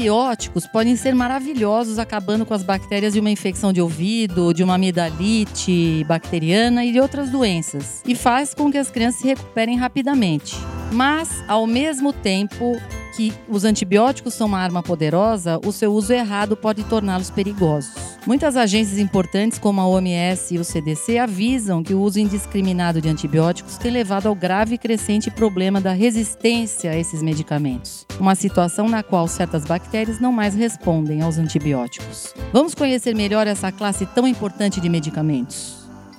antibióticos podem ser maravilhosos, acabando com as bactérias de uma infecção de ouvido, de uma amidalite bacteriana e de outras doenças, e faz com que as crianças se recuperem rapidamente. Mas, ao mesmo tempo, que os antibióticos são uma arma poderosa, o seu uso errado pode torná-los perigosos. Muitas agências importantes, como a OMS e o CDC, avisam que o uso indiscriminado de antibióticos tem levado ao grave e crescente problema da resistência a esses medicamentos, uma situação na qual certas bactérias não mais respondem aos antibióticos. Vamos conhecer melhor essa classe tão importante de medicamentos.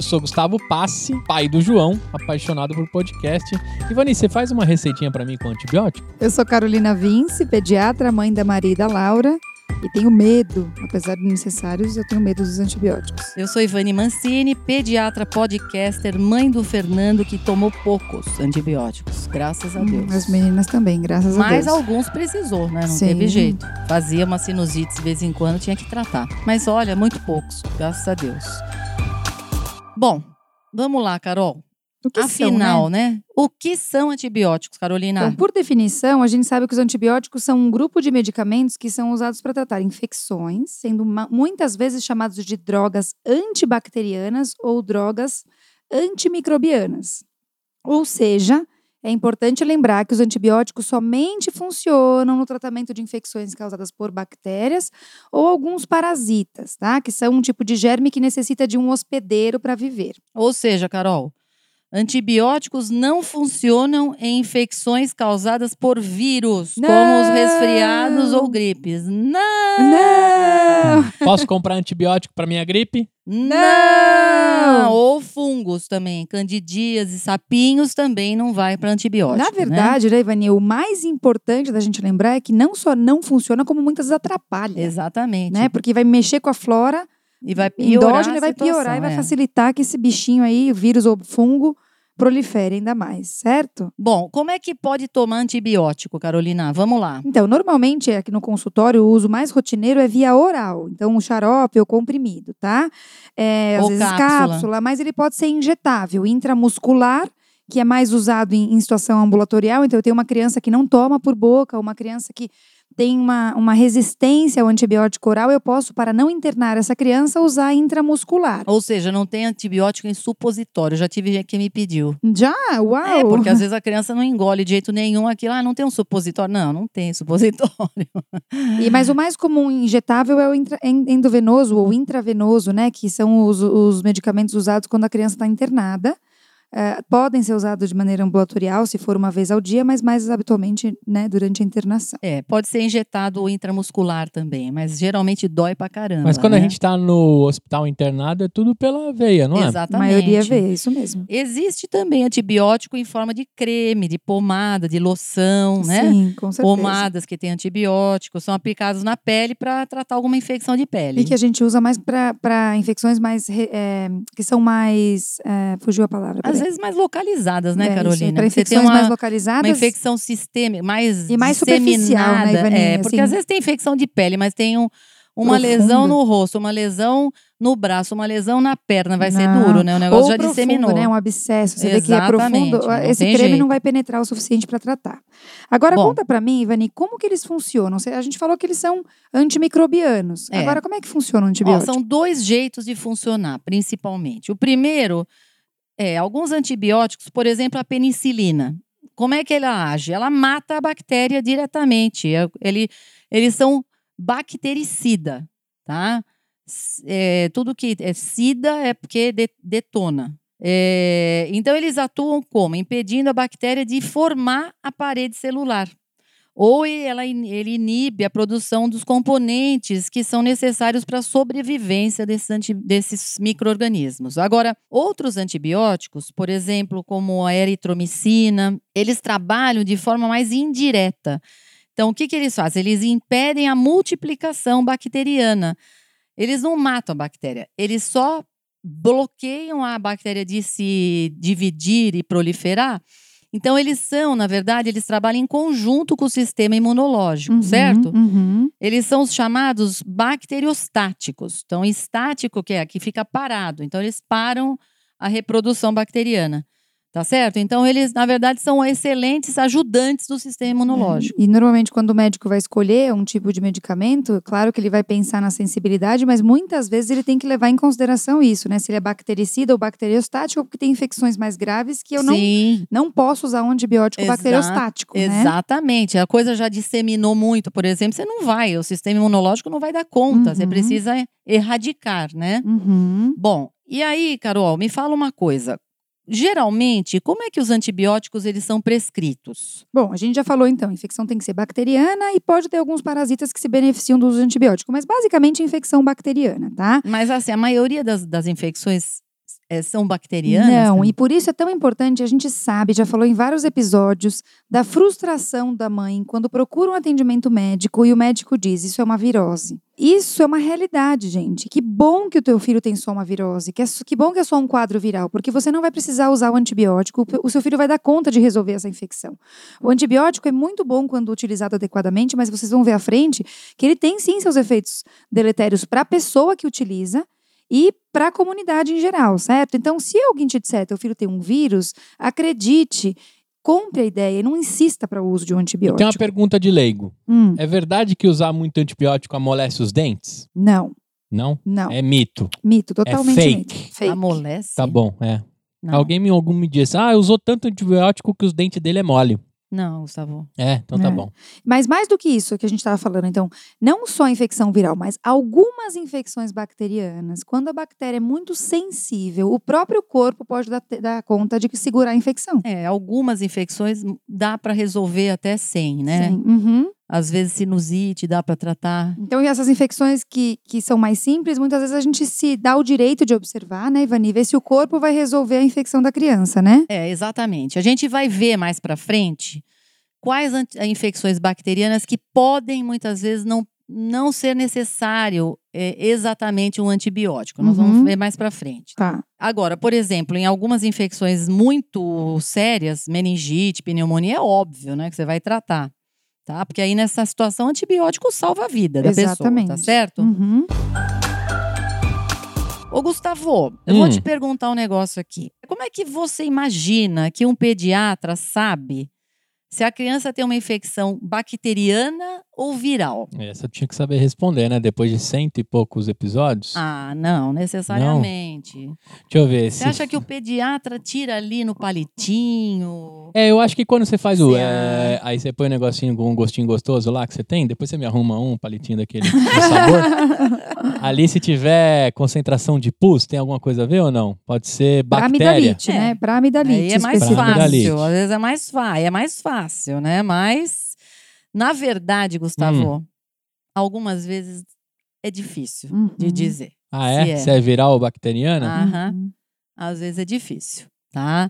Eu sou Gustavo Passe, pai do João, apaixonado por podcast. Ivani, você faz uma receitinha para mim com antibiótico? Eu sou Carolina Vince, pediatra, mãe da Maria e da Laura. E tenho medo, apesar de necessários, eu tenho medo dos antibióticos. Eu sou Ivani Mancini, pediatra, podcaster, mãe do Fernando, que tomou poucos antibióticos, graças a hum, Deus. Hum, as meninas também, graças Mas a Deus. Mas alguns precisou, né? Não Sim. teve jeito. Fazia uma sinusite de vez em quando, tinha que tratar. Mas olha, muito poucos, graças a Deus. Bom, vamos lá, Carol. Afinal, são, né? né? O que são antibióticos, Carolina? Então, por definição, a gente sabe que os antibióticos são um grupo de medicamentos que são usados para tratar infecções, sendo muitas vezes chamados de drogas antibacterianas ou drogas antimicrobianas. Ou seja, é importante lembrar que os antibióticos somente funcionam no tratamento de infecções causadas por bactérias ou alguns parasitas, tá? Que são um tipo de germe que necessita de um hospedeiro para viver. Ou seja, Carol, Antibióticos não funcionam em infecções causadas por vírus, não. como os resfriados ou gripes. Não! Não! Posso comprar antibiótico para minha gripe? Não! Ou fungos também, candidíase, sapinhos também não vai para antibiótico. Na verdade, né, né Ivani, o mais importante da gente lembrar é que não só não funciona, como muitas atrapalha. Exatamente. Né? Porque vai mexer com a flora e vai piorar endógeno vai piorar e vai é. facilitar que esse bichinho aí, vírus ou fungo, prolifere ainda mais, certo? Bom, como é que pode tomar antibiótico, Carolina? Vamos lá. Então, normalmente aqui no consultório o uso mais rotineiro é via oral. Então, o xarope ou comprimido, tá? É, às ou vezes cápsula. cápsula, mas ele pode ser injetável, intramuscular que é mais usado em, em situação ambulatorial. Então, eu tenho uma criança que não toma por boca, uma criança que tem uma, uma resistência ao antibiótico oral, eu posso, para não internar essa criança, usar intramuscular. Ou seja, não tem antibiótico em supositório. Já tive gente que me pediu. Já? Uau! É, porque às vezes a criança não engole de jeito nenhum aquilo. Ah, não tem um supositório. Não, não tem supositório. E, mas o mais comum injetável é o intra, endovenoso ou intravenoso, né? Que são os, os medicamentos usados quando a criança está internada. Uh, podem ser usados de maneira ambulatorial, se for uma vez ao dia, mas mais habitualmente né, durante a internação. É, pode ser injetado intramuscular também, mas geralmente dói pra caramba. Mas quando né? a gente tá no hospital internado, é tudo pela veia, não é? Exatamente. A maioria é veia, isso mesmo. Existe também antibiótico em forma de creme, de pomada, de loção, né? Sim, com certeza. Pomadas que têm antibiótico, são aplicados na pele para tratar alguma infecção de pele. E que a gente usa mais para infecções mais. É, que são mais. É, fugiu a palavra. Às vezes mais localizadas, né, é, Carolina? Para infecções uma, mais localizadas. Uma infecção sistêmica, mais E mais superficial, né, Ivaninha? É, porque assim, às vezes tem infecção de pele, mas tem um, uma profundo. lesão no rosto, uma lesão no braço, uma lesão na perna, vai ser duro, né? O negócio Ou já profundo, disseminou. né? Um abscesso, você Exatamente, vê que é profundo. Esse creme jeito. não vai penetrar o suficiente para tratar. Agora, Bom, conta para mim, Ivani, como que eles funcionam? A gente falou que eles são antimicrobianos. É. Agora, como é que funciona o antibiótico? Ó, são dois jeitos de funcionar, principalmente. O primeiro é, alguns antibióticos, por exemplo, a penicilina. Como é que ela age? Ela mata a bactéria diretamente. É, ele, eles são bactericida, tá? É, tudo que é sida é porque de, detona. É, então, eles atuam como? Impedindo a bactéria de formar a parede celular ou ela, ele inibe a produção dos componentes que são necessários para a sobrevivência desses, anti, desses micro-organismos. Agora, outros antibióticos, por exemplo, como a eritromicina, eles trabalham de forma mais indireta. Então, o que, que eles fazem? Eles impedem a multiplicação bacteriana. Eles não matam a bactéria, eles só bloqueiam a bactéria de se dividir e proliferar. Então, eles são, na verdade, eles trabalham em conjunto com o sistema imunológico, Uhum, certo? uhum. Eles são os chamados bacteriostáticos. Então, estático, que é que fica parado. Então, eles param a reprodução bacteriana. Tá certo? Então, eles, na verdade, são excelentes ajudantes do sistema imunológico. E normalmente, quando o médico vai escolher um tipo de medicamento, claro que ele vai pensar na sensibilidade, mas muitas vezes ele tem que levar em consideração isso, né? Se ele é bactericida ou bacteriostático, porque tem infecções mais graves que eu não, Sim, não posso usar um antibiótico Exato, bacteriostático, né? exatamente. A coisa já disseminou muito, por exemplo, você não vai, o sistema imunológico não vai dar conta. Você Uhum. precisa erradicar, né? Uhum. Bom, e aí, Carol, me fala uma coisa. Geralmente, como é que os antibióticos eles são prescritos? Bom, a gente já falou então, a infecção tem que ser bacteriana e pode ter alguns parasitas que se beneficiam do uso de antibiótico, mas basicamente infecção bacteriana, tá? Mas assim, a maioria das, das infecções são bacterianas? Não, e por isso é tão importante, a gente sabe, já falou em vários episódios, da frustração da mãe quando procura um atendimento médico e o médico diz: Isso é uma virose. Isso é uma realidade, gente. Que bom que o teu filho tem só uma virose, que, é, que bom que é só um quadro viral, porque você não vai precisar usar o antibiótico, o seu filho vai dar conta de resolver essa infecção. O antibiótico é muito bom quando utilizado adequadamente, mas vocês vão ver à frente que ele tem sim seus efeitos deletérios para a pessoa que utiliza e para a comunidade em geral, certo? Então, se alguém te disser teu filho tem um vírus, acredite, compre a ideia e não insista para o uso de um antibiótico. tenho uma pergunta de leigo. Hum, É verdade que usar muito antibiótico amolece os dentes? não, Não? não. É mito. Mito, totalmente fake. mito. Fake. Amolece? Tá bom, é. Não. Alguém me, algum me disse, ah, usou tanto antibiótico que os dentes dele é mole. Não, Gustavo. É, então tá É. bom. Mas mais do que isso que a gente estava falando, então, não só a infecção viral, mas algumas infecções bacterianas, quando a bactéria é muito sensível, o próprio corpo pode dar, dar conta de que segurar a infecção. É, algumas infecções dá para resolver até sem, né? Sim. Uhum. Às vezes sinusite dá para tratar. Então, e essas infecções que, que são mais simples, muitas vezes a gente se dá o direito de observar, né, Ivani? Ver se o corpo vai resolver a infecção da criança, né? É, exatamente. A gente vai ver mais para frente quais an- infecções bacterianas que podem muitas vezes não, não ser necessário é, exatamente um antibiótico. Nós Uhum. vamos ver mais para frente. Tá. Agora, por exemplo, em algumas infecções muito sérias, meningite, pneumonia, é óbvio, né, que você vai tratar. Tá? Porque aí nessa situação, o antibiótico salva a vida da pessoa, Exatamente. tá certo? Uhum. Ô, Gustavo, eu vou Hum. te perguntar um negócio aqui. Como é que você imagina que um pediatra sabe se a criança tem uma infecção bacteriana ou viral? Essa eu tinha que saber responder, né? Depois de cento e poucos episódios. Ah, não, necessariamente. Deixa eu ver. Você se- acha que o pediatra tira ali no palitinho? É, eu acho que quando você faz o. Você é, aí você põe um negocinho com um gostinho gostoso lá que você tem, depois você me arruma um palitinho daquele sabor. Ali, se tiver concentração de pus, tem alguma coisa a ver ou não? Pode ser Pra bactéria. amidalite, É. né? Pra amidalite. Aí é mais Pra fácil, às vezes é mais fácil, é mais fácil, né? Mas, na verdade, Gustavo, Hum. algumas vezes é difícil Uhum. de dizer. Ah, é? Se é. Se é viral ou bacteriana? Aham. Uhum. Às vezes é difícil, tá?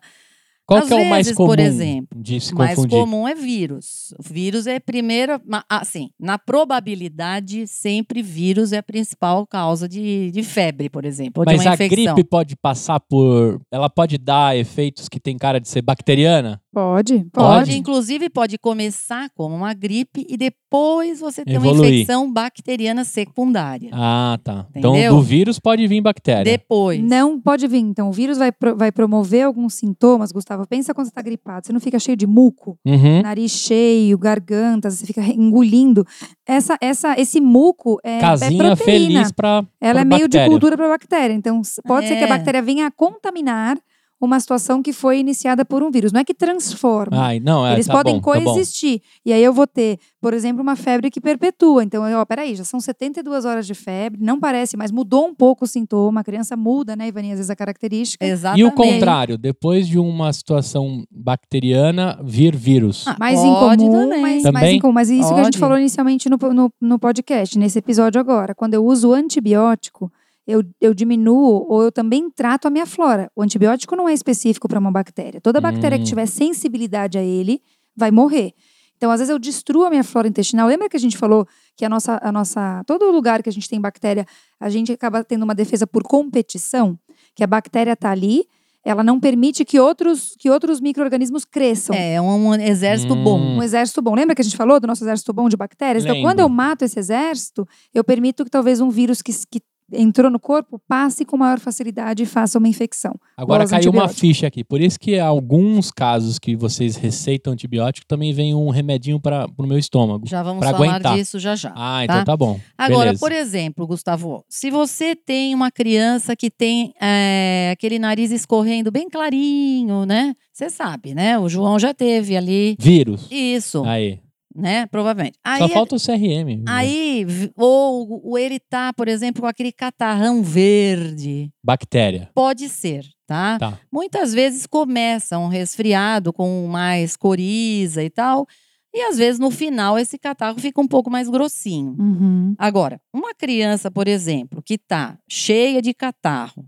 Qual às que é o mais comum por exemplo, de se O mais confundir? comum é vírus. O vírus é a primeira. ma- Assim, na probabilidade, sempre vírus é a principal causa de, de febre, por exemplo. Ou de Mas uma a infecção. gripe pode passar por. Ela pode dar efeitos que tem cara de ser bacteriana? Pode, Pode, pode. inclusive, pode começar como uma gripe e depois você ter uma Evoluir. infecção bacteriana secundária. Ah, tá. Então Entendeu? do vírus pode vir bactéria. Depois. Não pode vir. Então, o vírus vai, pro- vai promover alguns sintomas, Gustavo. Pensa quando você tá gripado. Você não fica cheio de muco, Uhum. nariz cheio, garganta, você fica engolindo. Essa, essa, esse muco é, é Casinha proteína. feliz pra. Ela pra é meio de cultura para bactéria. Então, pode ser que a É. bactéria venha a contaminar uma situação que foi iniciada por um vírus. Não é que transforma. Ai, não, é, Eles tá podem bom, tá bom. coexistir. E aí eu vou ter, por exemplo, uma febre que perpetua. Então, eu, ó, peraí, já são 72 horas de febre, não parece, mas mudou um pouco o sintoma. A criança muda, né, Ivani, às vezes a característica. Exatamente. E o contrário, depois de uma situação bacteriana vir vírus. Ah, mais pode incomum, também. mas, Também? mais incomum. Mas isso que a gente Pode. falou inicialmente no, no, no podcast, nesse episódio agora. Quando eu uso antibiótico, eu, eu diminuo ou eu também trato a minha flora. O antibiótico não é específico para uma bactéria. Toda bactéria Hum. que tiver sensibilidade a ele vai morrer. Então, às vezes, eu destruo a minha flora intestinal. Lembra que a gente falou que a nossa, a nossa. Todo lugar que a gente tem bactéria, a gente acaba tendo uma defesa por competição? que a bactéria está ali, ela não permite que outros, que outros micro-organismos cresçam. É um, um exército Hum. bom. Um exército bom. Lembra que a gente falou do nosso exército bom de bactérias? Então, quando eu mato esse exército, eu permito que talvez um vírus que, que entrou no corpo passe com maior facilidade e faça uma infecção. Agora caiu uma ficha aqui. Por isso que alguns casos que vocês receitam antibiótico também vem um remedinho para o meu estômago. Já vamos falar aguentar. disso já já. Ah, tá? então tá bom. Agora, Beleza. por exemplo, Gustavo, se você tem uma criança que tem é, aquele nariz escorrendo bem clarinho, né? Você sabe, né? O João já teve ali Vírus. isso, Aí. Né? Provavelmente. Aí, Só falta o CRM. aí v- ou, ou ele tá, por exemplo, com aquele catarrão verde. Bactéria. Pode ser, tá? Tá. Muitas vezes começa um resfriado com mais coriza e tal. E às vezes no final esse catarro fica um pouco mais grossinho. Uhum. Agora, uma criança, por exemplo, que tá cheia de catarro,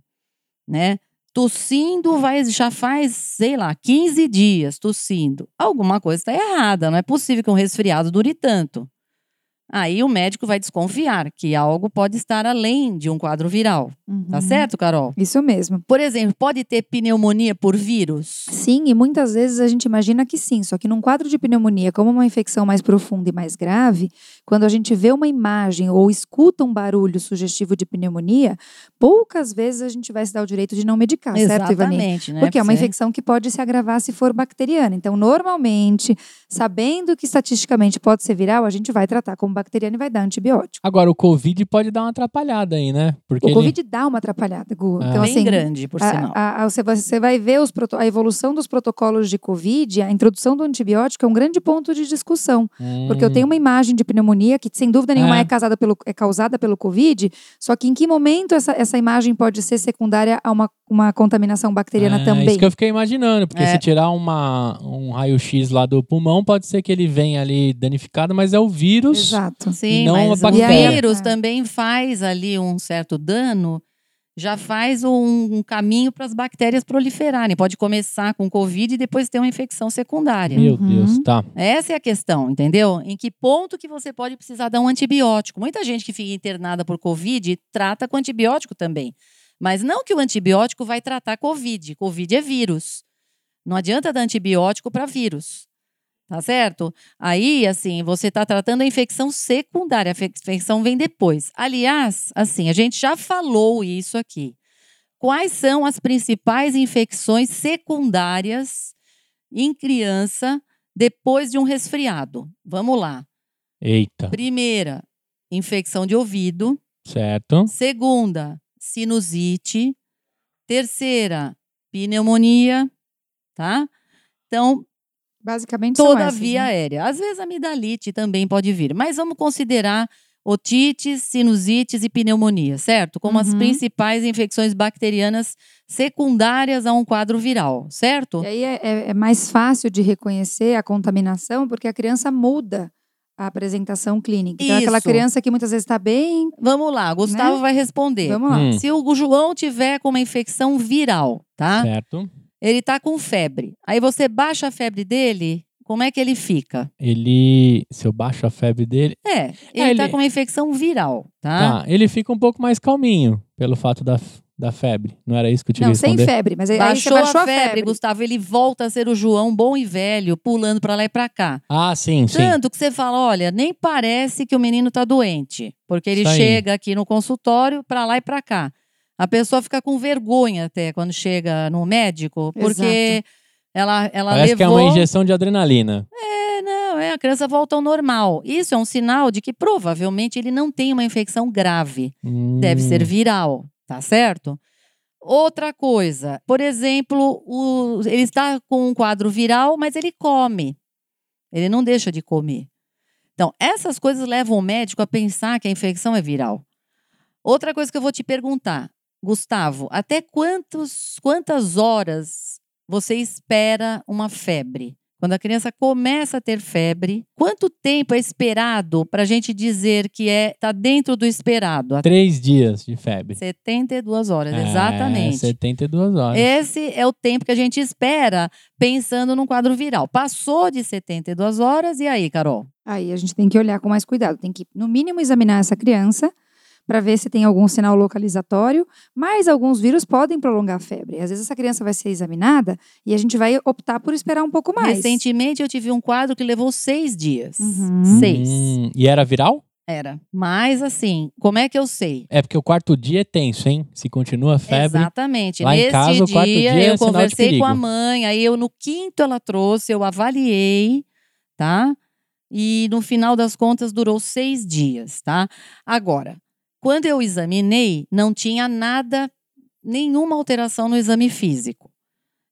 né? Tossindo vai, já faz, sei lá, 15 dias tossindo. Alguma coisa está errada. Não é possível que um resfriado dure tanto. Aí o médico vai desconfiar que algo pode estar além de um quadro viral. Tá Uhum. certo, Carol? Isso mesmo. Por exemplo, pode ter pneumonia por vírus? Sim, e muitas vezes a gente imagina que sim, só que num quadro de pneumonia, como uma infecção mais profunda e mais grave, quando a gente vê uma imagem ou escuta um barulho sugestivo de pneumonia, poucas vezes a gente vai se dar o direito de não medicar, certo, Ivani? Exatamente, né? Porque é uma infecção que pode se agravar se for bacteriana. Então, normalmente, sabendo que estatisticamente pode ser viral, a gente vai tratar como bacteriana e vai dar antibiótico. Agora, o Covid pode dar uma atrapalhada aí, né? Porque O ele- Covid dá uma atrapalhada, Gu. Ah. Então, bem assim, grande, por sinal. a- a- você, vai, você vai ver os proto- a evolução dos protocolos de Covid, a introdução do antibiótico é um grande ponto de discussão. Porque eu Hum, tenho uma imagem de pneumonia que, sem dúvida nenhuma, É. é, causada pelo, é causada pelo Covid, só que em que momento essa, essa imagem pode ser secundária a uma, uma contaminação bacteriana é, também? Isso que eu fiquei imaginando, porque É. se tirar uma, um raio-x lá do pulmão, pode ser que ele venha ali danificado, mas é o vírus. Exato. Sim, não a mas o bactéria. vírus É. também faz ali um certo dano, já faz um, um caminho para as bactérias proliferarem. Pode começar com Covid e depois ter uma infecção secundária. Meu Uhum. Deus, tá. Essa é a questão, entendeu? Em que ponto que você pode precisar dar um antibiótico? Muita gente que fica internada por Covid trata com antibiótico também. Mas não que o antibiótico vai tratar Covid. Covid é vírus. Não adianta dar antibiótico para vírus. Tá certo? Aí, assim, você está tratando a infecção secundária. A fe- infecção vem depois. Aliás, assim, a gente já falou isso aqui. Quais são as principais infecções secundárias em criança depois de um resfriado? Vamos lá. Eita, Primeira, infecção de ouvido. certo. Segunda, sinusite. Terceira, pneumonia, tá? Então, Basicamente toda a via né? aérea. Às vezes, amidalite também pode vir, mas vamos considerar otites, sinusites e pneumonia, certo? Como as Uhum. principais infecções bacterianas secundárias a um quadro viral, certo? E aí é, é- é mais fácil de reconhecer a contaminação porque a criança muda a apresentação clínica. Então, é aquela Isso. criança que muitas vezes está bem. Vamos lá, Gustavo Né? vai responder. Vamos lá. Hum. Se o João tiver com uma infecção viral, tá? Certo. Ele tá com febre. Aí você baixa a febre dele, como é que ele fica? Ele. Se eu baixo a febre dele. É, ele, tá ele- com uma infecção viral, tá? Tá, ele fica um pouco mais calminho pelo fato da, da febre. Não era isso que eu tinha Não, sem responder? febre. Mas aí aí você Baixou, baixou a, febre, Gustavo, ele volta a ser o João bom e velho, pulando pra lá e pra cá. Ah, sim, sim. Tanto que você fala, olha, nem parece que o menino tá doente, porque ele Isso aí. chega aqui no consultório pra lá e pra cá. A pessoa fica com vergonha até quando chega no médico, porque ela, ela Parece que é levou... uma injeção de adrenalina. É, não, é, a criança volta ao normal. Isso é um sinal de que provavelmente ele não tem uma infecção grave. Deve Hum, ser viral, tá certo? Outra coisa, por exemplo, o- ele está com um quadro viral, mas ele come. Ele não deixa de comer. Então, essas coisas levam o médico a pensar que a infecção é viral. Outra coisa que eu vou te perguntar, Gustavo, até quantos, quantas horas você espera uma febre? Quando a criança começa a ter febre, quanto tempo é esperado para a gente dizer que é está dentro do esperado? Três dias de febre. 72 horas, É, exatamente. 72 horas. Esse é o tempo que a gente espera pensando num quadro viral. Passou de 72 horas, e aí, Carol? Aí a gente tem que olhar com mais cuidado. Tem que, no mínimo, examinar essa criança para ver se tem algum sinal localizatório, mas alguns vírus podem prolongar a febre. Às vezes essa criança vai ser examinada e a gente vai optar por esperar um pouco mais. Recentemente eu tive um quadro que levou seis dias. Uhum. Seis. Hum, e era viral? Era. Mas assim, como é que eu sei? É porque o quarto dia é tenso, hein? Se continua a febre. Exatamente. Lá em Nesse casa, o quarto dia, dia é eu de conversei com a mãe, aí eu no quinto ela trouxe, eu avaliei, tá? E no final das contas durou seis dias, tá? Agora, quando eu examinei, não tinha nada, nenhuma alteração no exame físico.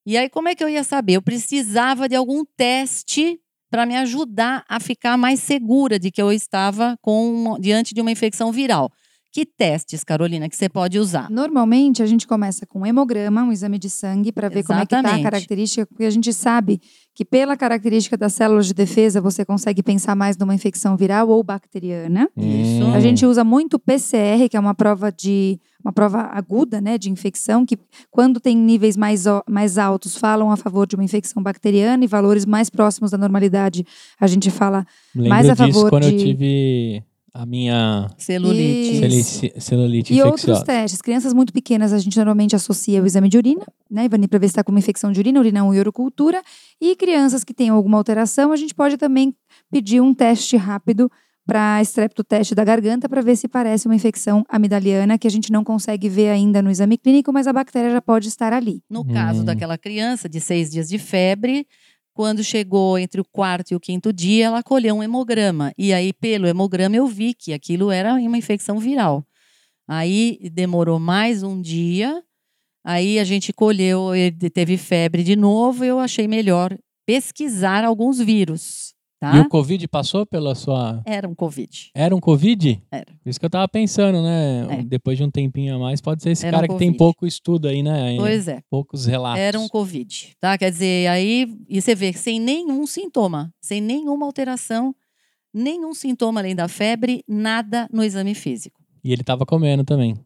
E aí, como é que eu ia saber? Eu precisava de algum teste para me ajudar a ficar mais segura de que eu estava com diante de uma infecção viral. Que testes, Carolina, que você pode usar? Normalmente a gente começa com um hemograma, um exame de sangue, para ver como é que está a Exatamente. característica, porque a gente sabe que pela característica das células de defesa você consegue pensar mais numa infecção viral ou bacteriana. Isso. A gente usa muito PCR, que é uma prova de uma prova aguda, né, de infecção, que quando tem níveis mais, mais altos falam a favor de uma infecção bacteriana e valores mais próximos da normalidade, a gente fala Lembro mais a disso favor quando eu de- tive a minha Celulite. Celulite E outros testes. Crianças muito pequenas, a gente normalmente associa o exame de urina, né, Ivani, para ver se está com uma infecção de urina, urinão e urocultura. E crianças que têm alguma alteração, a gente pode também pedir um teste rápido para estreptoteste da garganta para ver se parece uma infecção amidaliana, que a gente não consegue ver ainda no exame clínico, mas a bactéria já pode estar ali. No caso Hum. daquela criança de seis dias de febre, quando chegou entre o quarto e o quinto dia, ela colheu um hemograma. E aí, pelo hemograma, eu vi que aquilo era uma infecção viral. Aí demorou mais um dia. Aí a gente colheu, ele teve febre de novo. Eu achei melhor pesquisar alguns vírus. Tá? E o Covid passou pela sua. Era um Covid. Era um Covid? Era. Por isso que eu tava pensando, né? É. Depois de um tempinho a mais, pode ser esse Era um cara que tem pouco estudo aí, né? Pois é. Poucos relatos. Era um Covid, tá? Quer dizer, aí e você vê sem nenhum sintoma, sem nenhuma alteração, nenhum sintoma além da febre, nada no exame físico. E ele tava comendo também.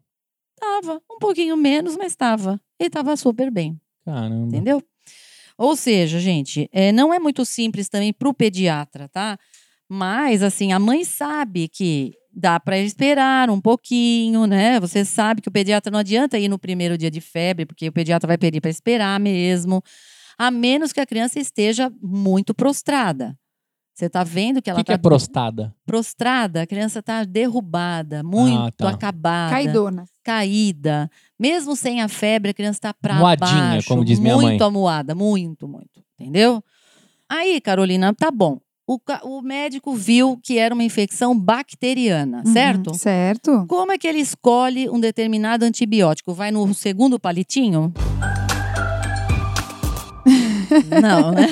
Tava um pouquinho menos, mas tava. Ele tava super bem, Caramba. entendeu? Ou seja, gente, é, não é muito simples também para o pediatra, tá? Mas, assim, a mãe sabe que dá para esperar um pouquinho, né? Você sabe que o pediatra não adianta ir no primeiro dia de febre, porque o pediatra vai pedir para esperar mesmo, a menos que a criança esteja muito prostrada. Você está vendo que O ela que, que está é prostada? prostrada, a criança está derrubada, muito tá. acabada Caidona. caída, mesmo sem a febre, a criança está para Moadinha, baixo, como diz minha muito mãe. amuada, muito, muito, entendeu? Aí, Carolina, tá bom. O, o médico viu que era uma infecção bacteriana, Uhum, certo? Certo. Como é que ele escolhe um determinado antibiótico? Vai no segundo palitinho? Não, né?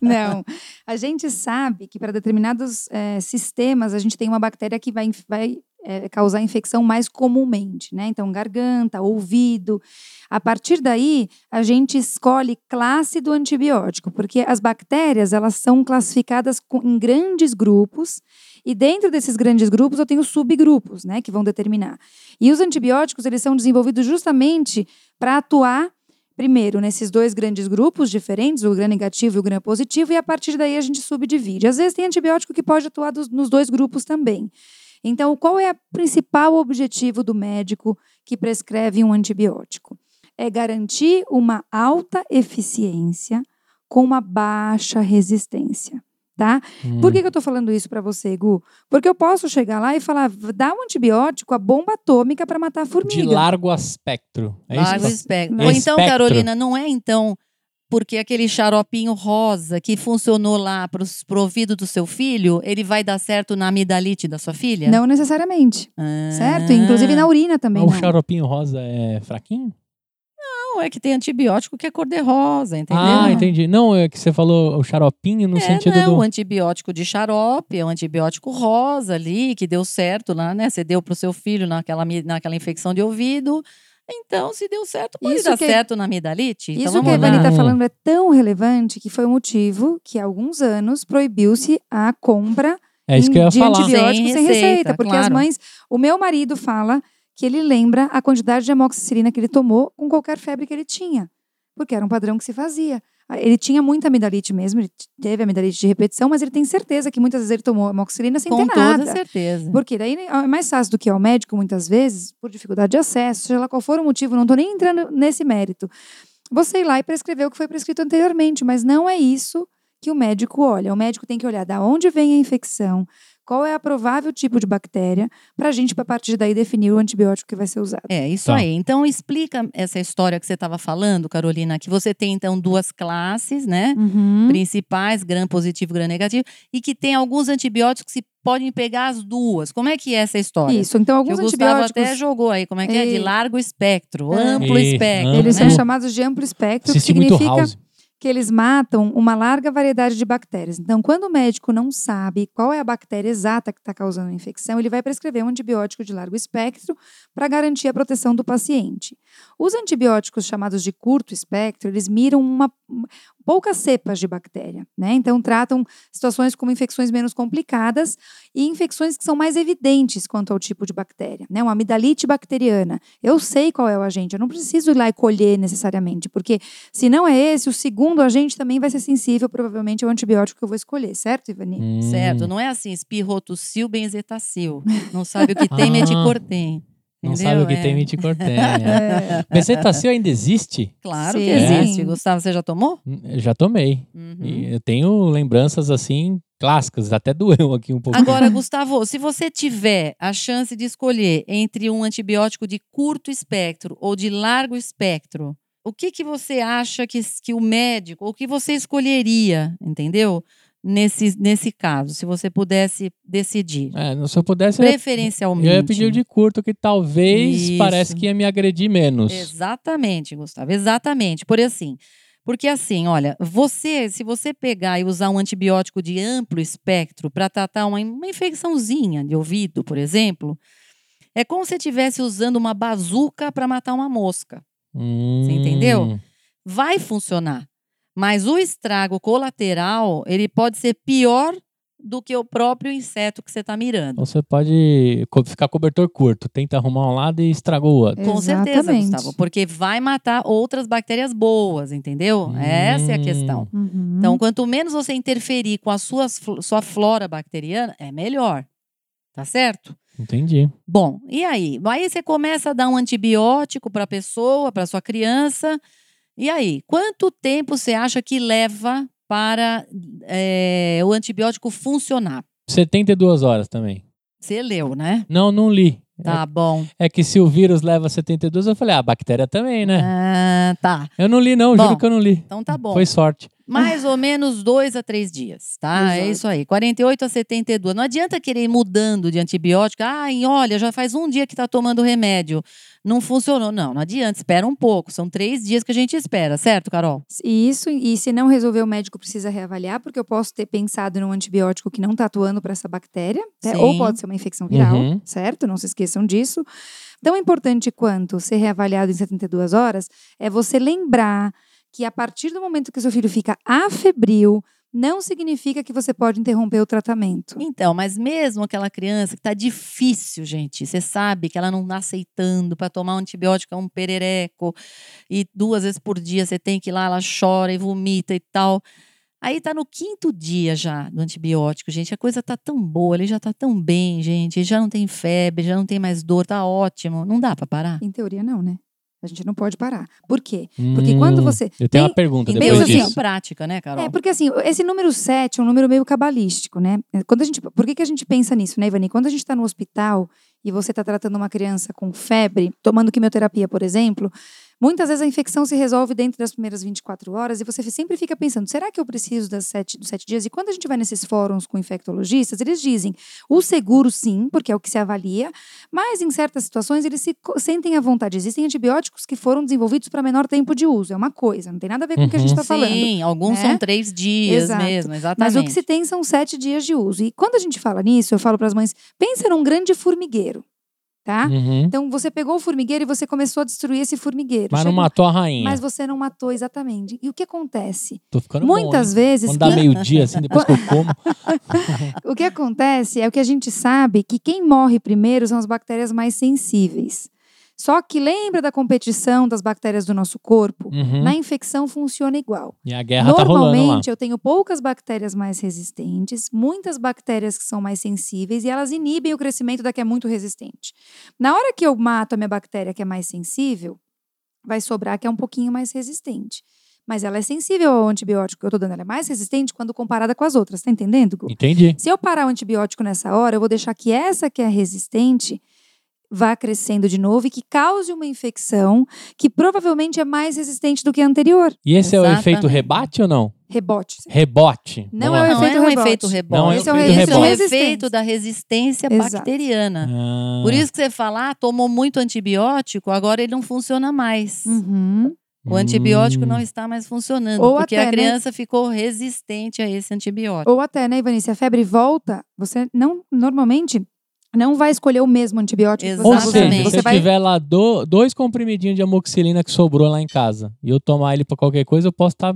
Não. A gente sabe que para determinados eh, sistemas a gente tem uma bactéria que vai, vai eh, causar infecção mais comumente, né? Então, garganta, ouvido. A partir daí, a gente escolhe classe do antibiótico, porque as bactérias elas são classificadas em grandes grupos e dentro desses grandes grupos eu tenho subgrupos, né, que vão determinar. E os antibióticos eles são desenvolvidos justamente para atuar primeiro nesses dois grandes grupos diferentes, o gram negativo e o gram positivo, e a partir daí a gente subdivide. Às vezes tem antibiótico que pode atuar dos- nos dois grupos também. Então, qual é o principal objetivo do médico que prescreve um antibiótico? É garantir uma alta eficiência com uma baixa resistência. Tá? Hum. Por que, que eu tô falando isso para você, Gu? Porque eu posso chegar lá e falar, dá um antibiótico, a bomba atômica para matar a formiga. De largo aspecto. É isso? Largo que- espectro. É Ou então, espectro. Carolina, não é então porque aquele xaropinho rosa que funcionou lá para o ouvido do seu filho, ele vai dar certo na amidalite da sua filha? Não necessariamente, Ah. certo? Inclusive na urina também Mas não. o xaropinho rosa é fraquinho? Não, é que tem antibiótico que é cor-de-rosa, entendeu? Ah, entendi. Não, é que você falou o xaropinho no é, sentido não, do. o antibiótico de xarope, é um antibiótico rosa ali, que deu certo lá, né? Você deu pro seu filho naquela, naquela infecção de ouvido. Então, se deu certo, pode Isso dar que- certo na amidalite. Então, Isso vamos que a. Ivani está falando é tão relevante que foi o motivo que há alguns anos proibiu-se a compra É isso que eu ia de falar. antibióticos sem Sem receita. receita, porque as claro. mães. O meu marido fala que ele lembra a quantidade de amoxicilina que ele tomou com qualquer febre que ele tinha. Porque era um padrão que se fazia. Ele tinha muita amidalite mesmo, ele teve amidalite de repetição, mas ele tem certeza que muitas vezes ele tomou amoxicilina sem Com ter nada. toda certeza. Porque daí é mais fácil do que ao médico, muitas vezes, por dificuldade de acesso, seja lá qual for o motivo, não estou nem entrando nesse mérito. Você ir lá e prescrever o que foi prescrito anteriormente, mas não é isso que o médico olha. O médico tem que olhar da onde vem a infecção, qual é a provável tipo de bactéria, para a gente, a partir daí, definir o antibiótico que vai ser usado. É, isso Tá. aí. Então, explica essa história que você estava falando, Carolina, que você tem, então, duas classes, né? Uhum. Principais, gram positivo, gram negativo, e que tem alguns antibióticos que podem pegar as duas. Como é que é essa história? Isso, então Que alguns o Gustavo antibióticos. até jogou aí, como é que é? De E- largo espectro, É. amplo Isso, espectro. Eles né? são chamados de amplo espectro, que Assisti significa House. Que eles matam uma larga variedade de bactérias. Então, quando o médico não sabe qual é a bactéria exata que está causando a infecção, ele vai prescrever um antibiótico de largo espectro para garantir a proteção do paciente. Os antibióticos chamados de curto espectro, eles miram uma, poucas cepas de bactéria, né? Então, tratam situações como infecções menos complicadas e infecções que são mais evidentes quanto ao tipo de bactéria, né? Uma amidalite bacteriana. Eu sei qual é o agente, eu não preciso ir lá e colher necessariamente, porque se não é esse, o segundo agente também vai ser sensível, provavelmente, ao antibiótico que eu vou escolher, certo, Ivani? Hum. Certo, não é assim, espirrotocil, benzetacil. Não sabe o que tem, Ah. meticortem. Não entendeu? sabe o que É. tem miticortênia. É. Bezetacil ainda existe? Claro Sim. que existe. Gustavo, você já tomou? Eu já tomei. Uhum. E eu tenho lembranças assim clássicas, até doeu aqui um pouco. Agora, Gustavo, se você tiver a chance de escolher entre um antibiótico de curto espectro ou de largo espectro, o que, que você acha que, que o médico, o que você escolheria, entendeu? Nesse, nesse caso, se você pudesse decidir. É, se eu pudesse, Preferencialmente. eu ia pedir de curto, que talvez Isso. parece que ia me agredir menos. Exatamente, Gustavo, exatamente. Por assim, porque assim, olha, você, se você pegar e usar um antibiótico de amplo espectro para tratar uma, uma infecçãozinha de ouvido, por exemplo, é como se você estivesse usando uma bazuca para matar uma mosca. Hum, entendeu? Vai funcionar, mas o estrago colateral ele pode ser pior do que o próprio inseto que você está mirando. Você pode ficar cobertor curto, tenta arrumar um lado e estragou o outro. Com certeza, Exatamente. Gustavo, porque vai matar outras bactérias boas, entendeu? Essa é a Hum. questão. Uhum. Então, quanto menos você interferir com a sua, sua flora bacteriana, é melhor. Tá certo? Entendi. Bom, e aí? Aí você começa a dar um antibiótico para a pessoa, para sua criança. E aí? Quanto tempo você acha que leva para eh, o antibiótico funcionar? 72 horas também. Você leu, né? Não, não li. Tá bom. É que se o vírus leva 72, eu falei, ah, a bactéria também, né? Ah, tá. Eu não li, não, Bom, juro que eu não li. Então tá bom. Foi sorte. Mais ou menos dois a três dias, tá? É Exato. isso aí. 48 a 72. Não adianta querer ir mudando de antibiótico. Ai, olha, já faz um dia que tá tomando remédio. Não funcionou. Não, não adianta. Espera um pouco. São três dias que a gente espera, certo, Carol? Isso, e se não resolver, o médico precisa reavaliar, porque eu posso ter pensado num antibiótico que não está atuando para essa bactéria, né? Ou pode ser uma infecção viral, Uhum. certo? Não se esqueçam disso. Tão importante quanto ser reavaliado em 72 horas é você lembrar que a partir do momento que o seu filho fica afebril, não significa que você pode interromper o tratamento. Então, mas mesmo aquela criança que tá difícil, gente, você sabe que ela não tá aceitando para tomar um antibiótico, é um perereco, e duas vezes por dia você tem que ir lá, ela chora e vomita e tal. Aí tá no quinto dia já do antibiótico, gente. A coisa tá tão boa, ele já tá tão bem, gente. Já não tem febre, já não tem mais dor, tá ótimo. Não dá para parar. Em teoria, não, né? A gente não pode parar. Por quê? Porque quando Hum, você Eu tenho tem- uma pergunta depois Meio assim, disso. assim, prática, né, Carol? É, porque assim, esse número 7 é um número meio cabalístico, né? Quando a gente, por que, que a gente pensa nisso, né, Ivani? Quando a gente está no hospital e você está tratando uma criança com febre, tomando quimioterapia, por exemplo, muitas vezes a infecção se resolve dentro das primeiras 24 horas e você sempre fica pensando, será que eu preciso das sete, dos sete dias? E quando a gente vai nesses fóruns com infectologistas, eles dizem, o seguro sim, porque é o que se avalia, mas em certas situações eles se sentem à vontade. Existem antibióticos que foram desenvolvidos para menor tempo de uso, é uma coisa, não tem nada a ver com o que a gente Uhum. está falando. Sim, alguns né? são três dias Exato. mesmo, exatamente. Mas o que se tem são sete dias de uso. E quando a gente fala nisso, eu falo para as mães: pensa num grande formigueiro, tá? Uhum. Então você pegou o formigueiro e você começou a destruir esse formigueiro. Mas não matou a rainha. Mas você não matou exatamente. E o que acontece? Tô ficando Muitas bom, vezes. Quando dá meio-dia, assim, depois que eu como. o que acontece é o que a gente sabe que quem morre primeiro são as bactérias mais sensíveis. Só que lembra da competição das bactérias do nosso corpo? Uhum. Na infecção funciona igual. E a guerra tá. Normalmente eu tenho poucas bactérias mais resistentes, muitas bactérias que são mais sensíveis e elas inibem o crescimento da que é muito resistente. Na hora que eu mato a minha bactéria que é mais sensível, vai sobrar a que é um pouquinho mais resistente. Mas ela é sensível ao antibiótico que eu estou dando, ela é mais resistente quando comparada com as outras, tá entendendo? Gu? Entendi. Se eu parar o antibiótico nessa hora, eu vou deixar que essa que é resistente vá crescendo de novo e que cause uma infecção que provavelmente é mais resistente do que a anterior. E esse é o Exatamente. efeito rebate ou não? Rebote. Rebote. Não é o Não é efeito um rebote. efeito rebote. Não é o Esse é o efeito Esse é o efeito da resistência Exato. bacteriana. Ah. Por isso que você fala, ah, tomou muito antibiótico, agora ele não funciona mais. Uhum. O antibiótico Hum. não está mais funcionando, Ou porque até, a né? criança ficou resistente a esse antibiótico. Ou até, né, Ivani, se a febre volta, você não, normalmente, não vai escolher o mesmo antibiótico que você Ou tá seja, Exatamente. se Você vai tiver lá do- dois comprimidinhos de amoxicilina que sobrou lá em casa e eu tomar ele pra qualquer coisa, eu posso estar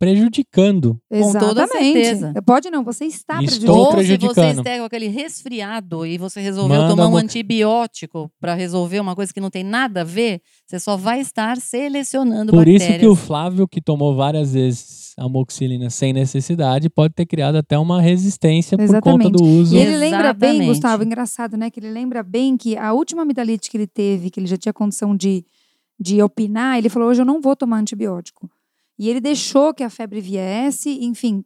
prejudicando. Com toda Exatamente. certeza. Pode não, você está Estou prejudicando. Ou se você está com aquele resfriado e você resolveu Manda tomar um antibiótico para resolver uma coisa que não tem nada a ver, você só vai estar selecionando Por bactérias. isso que o Flávio, que tomou várias vezes amoxicilina sem necessidade, pode ter criado até uma resistência por conta Exatamente. do uso. E ele lembra bem, Exatamente. Gustavo, engraçado, né? Que ele lembra bem que a última amidalite que ele teve, que ele já tinha condição de, de opinar, ele falou: hoje eu não vou tomar antibiótico. E ele deixou que a febre viesse, enfim.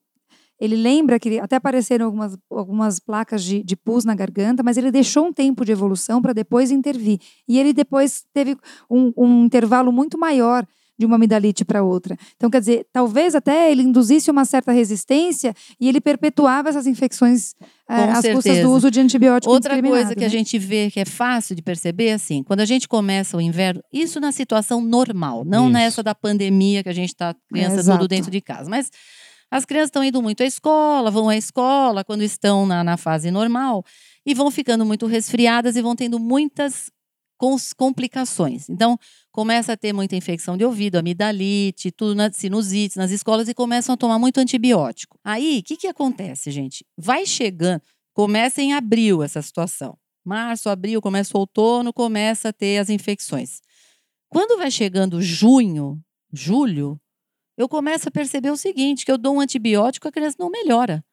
Ele lembra que ele- até apareceram algumas, algumas placas de, de pus na garganta, mas ele deixou um tempo de evolução para depois intervir. E ele depois teve um, um intervalo muito maior de uma amidalite para outra. Então, quer dizer, talvez até ele induzisse uma certa resistência e ele perpetuava essas infecções eh, Com às custas do uso de antibiótico Outra coisa que a né? gente vê que é fácil de perceber, assim, quando a gente começa o inverno, isso na situação normal, não Isso. nessa da pandemia que a gente está criança exato. tudo dentro de casa. Mas as crianças estão indo muito à escola, vão à escola quando estão na, na fase normal e vão ficando muito resfriadas e vão tendo muitas complicações. Então, começa a ter muita infecção de ouvido, amidalite, tudo na sinusite nas escolas e começam a tomar muito antibiótico. Aí, o que, que acontece, gente? Vai chegando, começa em abril essa situação. Março, abril, começa o outono, começa a ter as infecções. Quando vai chegando junho, julho, eu começo a perceber o seguinte, que eu dou um antibiótico, a criança não melhora.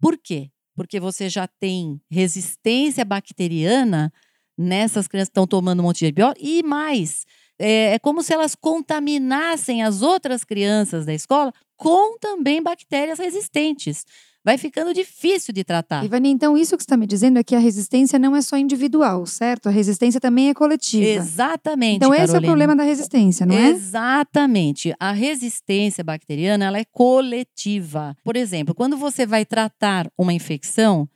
Por quê? Porque você já tem resistência bacteriana nessas crianças que estão tomando um monte de antibiótico. E mais, é, é como se elas contaminassem as outras crianças da escola com também bactérias resistentes. Vai ficando difícil de tratar. Ivani, então isso que você está me dizendo é que a resistência não é só individual, certo? A resistência também é coletiva. Exatamente. Então esse é o Carolina. problema da resistência, não é? Exatamente. A resistência bacteriana ela é coletiva. Por exemplo, quando você vai tratar uma infecção,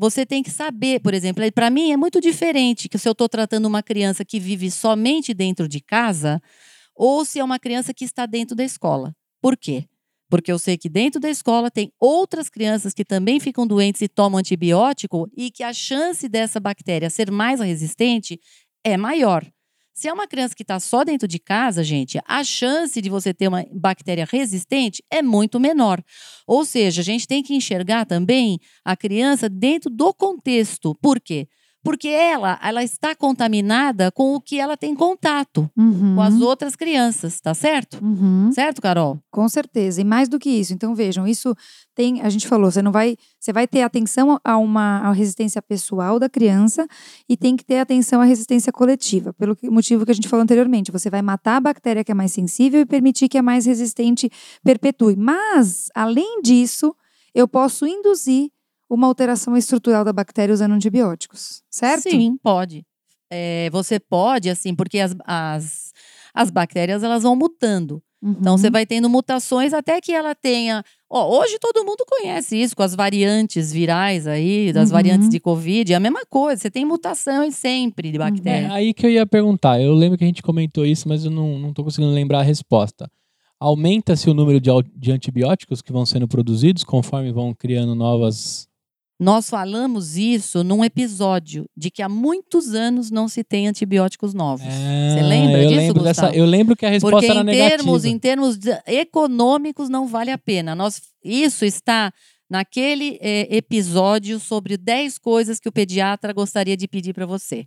você tem que saber, por exemplo, para mim é muito diferente que se eu estou tratando uma criança que vive somente dentro de casa ou se é uma criança que está dentro da escola. Por quê? Porque eu sei que dentro da escola tem outras crianças que também ficam doentes e tomam antibiótico e que a chance dessa bactéria ser mais resistente é maior. Se é uma criança que está só dentro de casa, gente, a chance de você ter uma bactéria resistente é muito menor. Ou seja, a gente tem que enxergar também a criança dentro do contexto. Por quê? Porque ela, ela está contaminada com o que ela tem contato Uhum, com as outras crianças, tá certo? uhum. Certo, Carol? Com certeza. E mais do que isso. Então, vejam, isso tem. A gente falou, você não vai. Você vai ter atenção a uma à resistência pessoal da criança e tem que ter atenção à resistência coletiva, pelo motivo que a gente falou anteriormente. Você vai matar a bactéria que é mais sensível e permitir que a mais resistente perpetue. Mas, além disso, eu posso induzir uma alteração estrutural da bactéria usando antibióticos. Certo? Sim, pode. É, você pode, assim, porque as, as, as bactérias elas vão mutando. Então, Uhum. você vai tendo mutações até que ela tenha. Ó, hoje todo mundo conhece isso com as variantes virais aí, das Uhum. variantes de Covid. É a mesma coisa, você tem mutações sempre de É bactéria. aí que eu ia perguntar. Eu lembro que a gente comentou isso, mas eu não, não tô conseguindo lembrar a resposta. Aumenta-se o número de, de antibióticos que vão sendo produzidos conforme vão criando novas. Nós falamos isso num episódio de que há muitos anos não se tem antibióticos novos. Você lembra É, eu disso, lembro dessa, Gustavo? Eu lembro que a resposta Porque era em negativa. termos, em termos econômicos não vale a pena. Nós, isso está naquele eh, episódio sobre 10 coisas que o pediatra gostaria de pedir para você.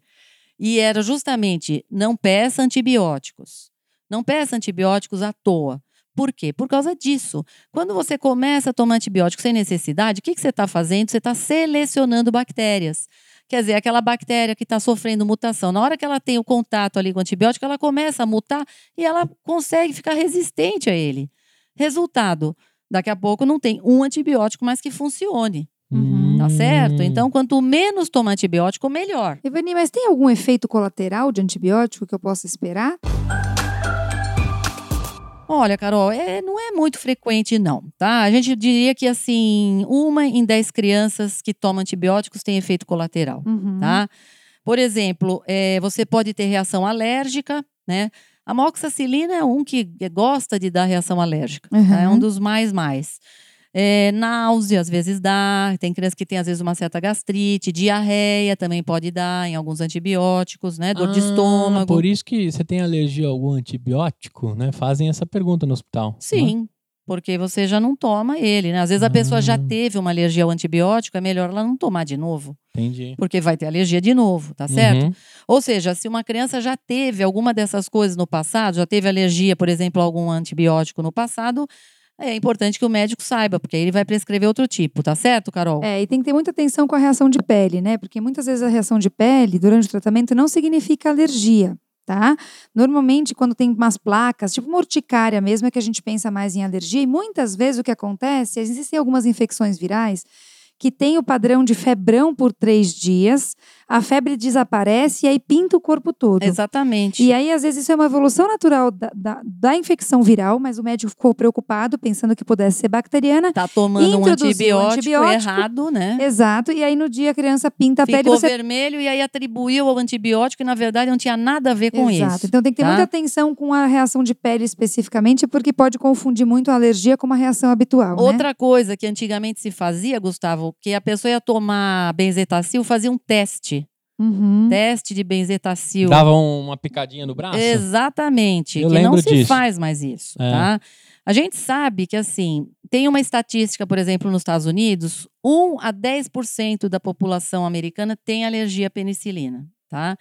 E era justamente não peça antibióticos. Não peça antibióticos à toa. Por quê? Por causa disso. Quando você começa a tomar antibiótico sem necessidade, o que, que você está fazendo? Você está selecionando bactérias. Quer dizer, aquela bactéria que está sofrendo mutação, na hora que ela tem o contato ali com o antibiótico, ela começa a mutar e ela consegue ficar resistente a ele. Resultado, daqui a pouco não tem um antibiótico mais que funcione. Uhum. Tá certo? Então, quanto menos toma antibiótico, melhor. Ivani, mas tem algum efeito colateral de antibiótico que eu possa esperar? Olha, Carol, é, não é muito frequente, não, tá? A gente diria que, assim, uma em dez crianças que tomam antibióticos tem efeito colateral, Uhum. tá? Por exemplo, é, você pode ter reação alérgica, né? A moxacilina é um que gosta de dar reação alérgica, tá? é um Uhum. dos mais mais. É, náusea, às vezes dá. Tem crianças que têm, às vezes, uma certa gastrite. Diarreia também pode dar em alguns antibióticos, né? Dor de Ah, estômago. Por isso que você tem alergia a algum antibiótico, né? Fazem essa pergunta no hospital. não é? Sim, porque você já não toma ele, né? Às vezes a pessoa já Ah. teve uma alergia ao antibiótico, é melhor ela não tomar de novo, Entendi. porque vai ter alergia de novo, tá certo? Uhum. Ou seja, se uma criança já teve alguma dessas coisas no passado, já teve alergia, por exemplo, a algum antibiótico no passado, é importante que o médico saiba, porque aí ele vai prescrever outro tipo, tá certo, Carol? É, e tem que ter muita atenção com a reação de pele, né? Porque muitas vezes a reação de pele durante o tratamento não significa alergia, tá? Normalmente, quando tem umas placas, tipo uma urticária mesmo, é que a gente pensa mais em alergia. E muitas vezes o que acontece, existem algumas infecções virais que tem o padrão de febrão por três dias, a febre desaparece e aí pinta o corpo todo. Exatamente. E aí, às vezes, isso é uma evolução natural da, da, da infecção viral, mas o médico ficou preocupado, pensando que pudesse ser bacteriana. Tá tomando um Introduziu o antibiótico, antibiótico, errado, né? Exato, e aí no dia a criança pinta a pele e Ficou você vermelho e aí atribuiu ao antibiótico e na verdade não tinha nada a ver com Exato. isso. Então tem que ter tá? muita atenção com a reação de pele especificamente, porque pode confundir muito a alergia com uma reação habitual. né? Outra coisa que antigamente se fazia, Gustavo, que a pessoa ia tomar benzetacil, fazia um teste. Uhum. Teste de benzetacil. Dava um- uma picadinha no braço? Exatamente. Eu que não se disso. faz mais isso, É. tá? A gente sabe que, assim, tem uma estatística, por exemplo, nos Estados Unidos, 1 a 10% da população americana tem alergia à penicilina, tá?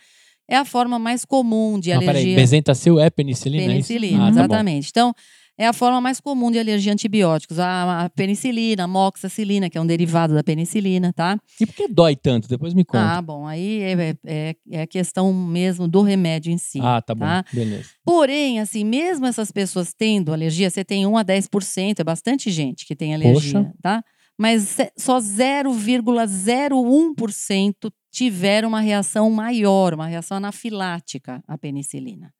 É a forma mais comum de Ah, peraí, alergia. Benzentacil é penicilina? é isso? Penicilina, Ah, tá bom. exatamente. Então, é a forma mais comum de alergia a antibióticos. A, a penicilina, a moxacilina, que é um derivado da penicilina, tá? E por que dói tanto? Depois me conta. Ah, bom, aí é, é, é questão mesmo do remédio em si. Ah, tá bom. tá? Beleza. Porém, assim, mesmo essas pessoas tendo alergia, você tem 1 a 10%, é bastante gente que tem alergia, Poxa. tá? Mas só 0,01% tiveram uma reação maior, uma reação anafilática à penicilina.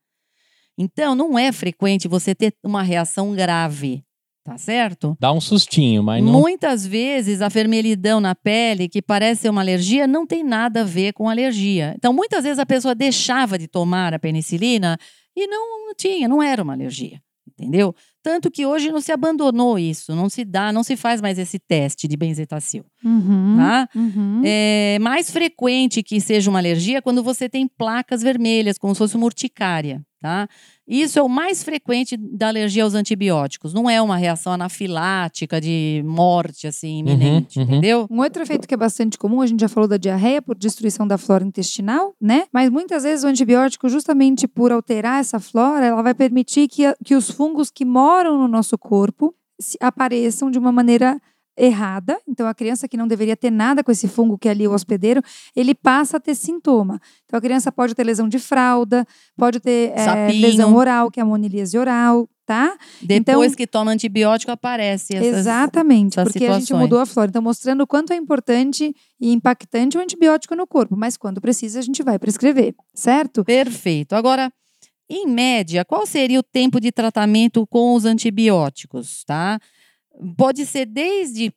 Então, não é frequente você ter uma reação grave, tá certo? Dá um sustinho, mas não. Muitas vezes a vermelhidão na pele, que parece ser uma alergia, não tem nada a ver com alergia. Então, muitas vezes a pessoa deixava de tomar a penicilina e não tinha, não era uma alergia. Entendeu? Tanto que hoje não se abandonou isso, não se dá, não se faz mais esse teste de benzetacil, Uhum. tá? Uhum. É mais frequente que seja uma alergia quando você tem placas vermelhas, como se fosse uma urticária, tá? Isso é o mais frequente da alergia aos antibióticos. Não é uma reação anafilática de morte, assim, iminente, uhum. entendeu? Um outro efeito que é bastante comum, a gente já falou da diarreia por destruição da flora intestinal, né? Mas muitas vezes o antibiótico, justamente por alterar essa flora, ela vai permitir que, que os fungos que moram no nosso corpo se- apareçam de uma maneira errada. Então, a criança que não deveria ter nada com esse fungo que é ali o hospedeiro, ele passa a ter sintoma. Então, a criança pode ter lesão de fralda, pode ter Sapinho. lesão oral, que é a monilíase oral, tá? Depois Então- que toma antibiótico, aparece essas... Exatamente, essas porque a gente situações. mudou a flora. Então, mostrando o quanto é importante e impactante o antibiótico no corpo. Mas quando precisa, a gente vai prescrever, certo? Perfeito. Agora, em média, qual seria o tempo de tratamento com os antibióticos, tá? Pode ser desde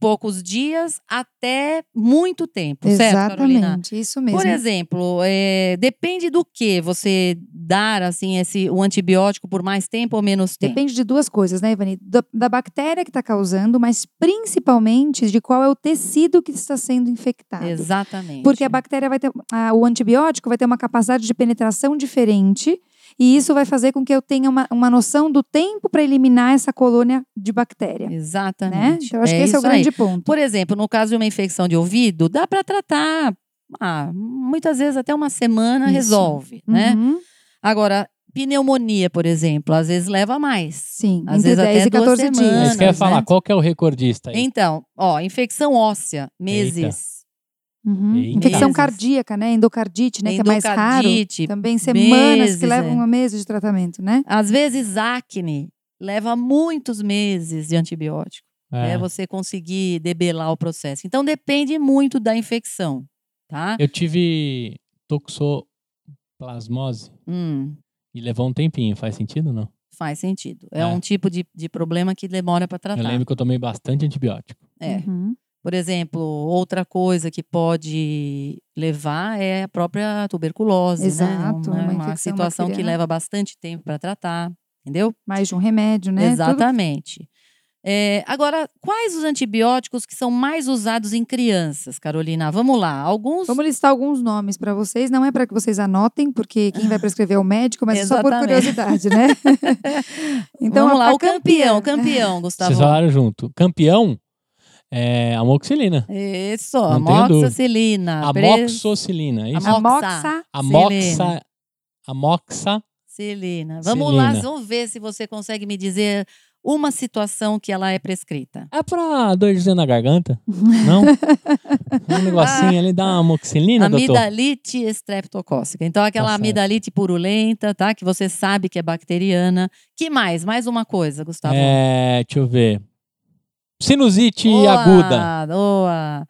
poucos dias até muito tempo, certo, Carolina? Exatamente, isso mesmo. Por exemplo, é, depende do que você dar assim esse o antibiótico por mais tempo ou menos tempo. Depende de duas coisas, né, Ivani? Da, da bactéria que está causando, mas principalmente de qual é o tecido que está sendo infectado. Exatamente. Porque a bactéria vai ter. a- o antibiótico vai ter uma capacidade de penetração diferente. E isso vai fazer com que eu tenha uma, uma noção do tempo para eliminar essa colônia de bactéria. Né? Exatamente. Então, eu acho que esse é o isso aí. grande ponto. Por exemplo, no caso de uma infecção de ouvido, dá para tratar ah, muitas vezes até uma semana Isso. resolve, né? Uhum. Agora, pneumonia, por exemplo, às vezes leva mais. Sim, Às entre vezes 10 até e duas 14 É semanas. isso que eu ia dias. falar. né? Qual que é o recordista aí? Então, ó, infecção óssea, meses. Uhum. Infecção Meses. cardíaca, né? Endocardite, né? Que é mais raro. Endocardite, Também semanas meses, que levam é. um mês de tratamento, né? Às vezes, acne leva muitos meses de antibiótico. É. É você conseguir debelar o processo. Então, depende muito da infecção, tá? Eu tive toxoplasmose Hum, e levou um tempinho. Faz sentido ou não? faz sentido. É, É. um tipo de, de problema que demora para Eu tratar. lembro que eu tomei bastante antibiótico. É. Uhum. Por exemplo, outra coisa que pode levar é a própria tuberculose, Exato, né? uma Uma, infecção situação que leva bastante tempo para tratar, entendeu? Mais de um remédio, né? Tudo- Exatamente. É, agora, quais os antibióticos que são mais usados em crianças, Carolina? Vamos lá. Alguns. Vamos listar alguns nomes para vocês. Não é para que vocês anotem, porque quem vai prescrever é o médico, mas é só por curiosidade, né? então, Vamos lá, o campeão, campeão, Gustavo. Vocês falaram junto. Campeão é amoxicilina. Isso, amoxicilina. Amoxicilina, é isso? Amoxa. Amoxa. Amoxa. Cilina. Vamos lá, vamos ver se você consegue me dizer uma situação que ela é prescrita. É pra dorzinha na garganta? Não? um negocinho ali, dá uma amoxicilina, doutor? Amidalite estreptocócica. Então, aquela Tá amidalite purulenta, tá? Que você sabe que é bacteriana. Que mais? Mais uma coisa, Gustavo. É, deixa eu ver. Sinusite Boa, aguda. Boa.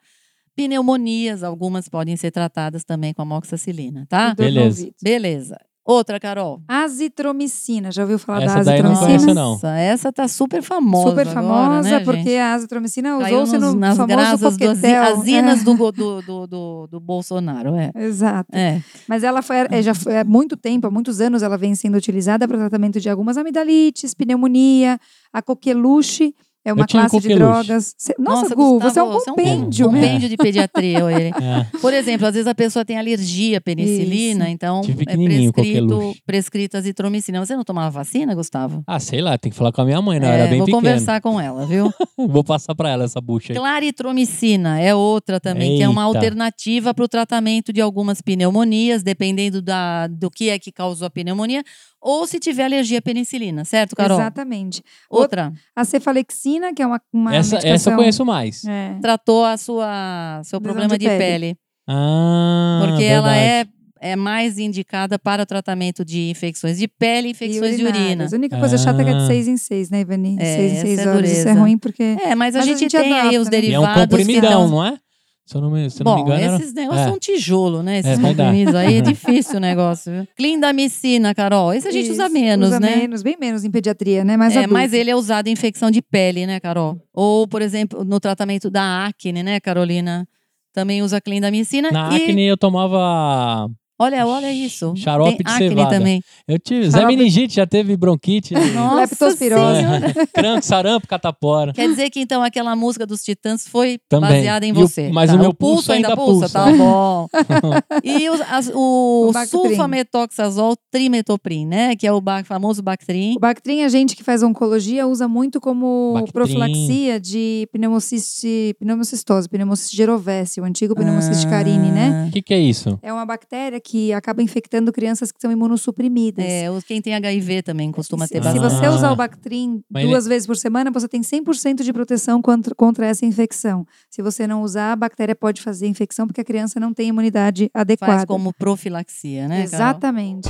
Pneumonias, algumas podem ser tratadas também com amoxicilina, tá? Beleza. Beleza. Outra, Carol. Azitromicina. Já ouviu falar Essa da daí eu não azitromicina? conheço, não. Essa tá super famosa. Super agora, famosa, né, porque gente? a azitromicina usou-se no nas famoso graças do, coquetel. as inas É, do, do, do, do, do Bolsonaro, é. Exato. É. Mas ela foi, é, já foi há muito tempo, há muitos anos, ela vem sendo utilizada para tratamento de algumas amidalites, pneumonia, a coqueluche. É uma tive classe de drogas. Cê- Nossa, Gu, você é um Gustavo, compêndio, um né? compêndio de pediatria. ele. É. Por exemplo, às vezes a pessoa tem alergia à penicilina, Isso. então De é prescrito, prescrita azitromicina. Você não tomava vacina, Gustavo? Ah, sei lá, tem que falar com a minha mãe, não, É, era bem vou pequeno. conversar com ela, viu? Vou passar pra ela essa bucha aí. Claritromicina é outra também, que é uma Eita. alternativa para o tratamento de algumas pneumonias, dependendo da, do que é que causou a pneumonia, ou se tiver alergia à penicilina, certo, Carol? Exatamente. Outra, A cefalexina, que é uma, uma Essa, medicação... essa eu conheço mais. É. tratou a sua seu problema de de pele. pele, Ah, porque ela verdade. é, é mais indicada para o tratamento de infecções de pele e infecções de urina. A única coisa chata é que é de Ah. seis em seis, né, Ivani? É, seis em seis é horas. Isso é ruim porque... É, mas a Mas a gente, gente tem aí adapta, os né? E é derivados um que comprimidão, tão- não é? Se eu não me, se eu não me Bom, engano, era- esses negócios É. são tijolo, né? Esses É comprimidos aí, é difícil o negócio. viu? Clindamicina, Carol. Esse a gente usa Isso, menos, usa né? menos, bem menos em pediatria, né? Mais é, adulto. mas ele é usado em infecção de pele, né, Carol? Ou, por exemplo, no tratamento da acne, né, Carolina? Também usa clindamicina. Na e, acne eu tomava. Olha, olha isso. Xarope Tem de acne cevada. também. Eu tive. Zé Xarope- Meningite já teve bronquite. Nossa Leptospirose. Senhora. Cranco, sarampo, catapora. Quer dizer que então aquela música dos Titãs foi Também. baseada em E o- você. mas tá? o meu pulso ainda pulsa. Tá bom. e o, as- o, O sulfametoxazol trimetoprim, né? Que é o ba- famoso Bactrim. O Bactrim, a gente que faz oncologia usa muito como Bactrim. profilaxia de pneumociste, pneumocistose, pneumociste gerovese, o antigo pneumociste carini, né? O que, que é isso? É uma bactéria que acaba infectando crianças que são imunossuprimidas. É, os- quem tem HIV também costuma se, ter se bastante. você Ah. usar o Bactrim Mas duas vezes por semana, você tem 100% de proteção contra, contra essa infecção. Se você não usar, a bactéria pode fazer infecção porque a criança não tem imunidade adequada. Faz como profilaxia, né? Carol? Exatamente.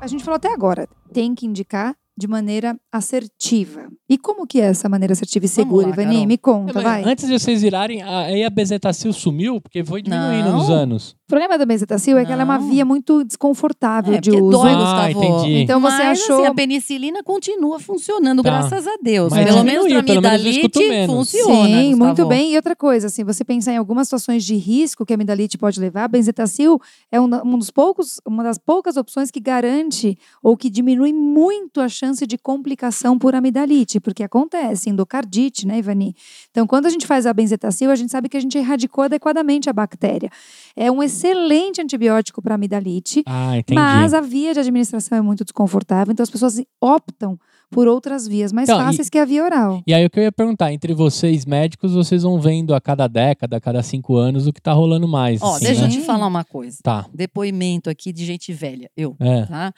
A gente falou até agora, tem que indicar de maneira assertiva. E como que é essa maneira assertiva e segura, Ivani? Me conta, vai. Antes de vocês virarem, a- aí a bezetacil sumiu, porque foi diminuindo Não. nos anos. O problema da bezetacil é que ela é uma via muito desconfortável É, de uso. dói, Ah, Gustavo. entendi. Então você Mas, achou... assim, a penicilina continua funcionando, Tá. graças a Deus. Mas pelo menos escuto amidalite funciona. Sim, Gustavo. muito bem. E outra coisa, se você pensar em algumas situações de risco que a amidalite pode levar, a benzetacil é um, um dos poucos, uma das poucas opções que garante ou que diminui muito a chance de complicação por amidalite, porque acontece endocardite, né, Ivani? Então, quando a gente faz a benzetacil, a gente sabe que a gente erradicou adequadamente a bactéria. É um excelente antibiótico para amidalite, Ah, entendi. mas a via de administração é muito desconfortável, então as pessoas optam por outras vias mais Então, e- fáceis que a via oral. E aí o que eu ia perguntar, entre vocês médicos, vocês vão vendo a cada década, a cada cinco anos, o que tá rolando mais. Ó, assim, deixa eu né? te falar uma coisa. Tá. Depoimento aqui de gente velha, eu, É. tá?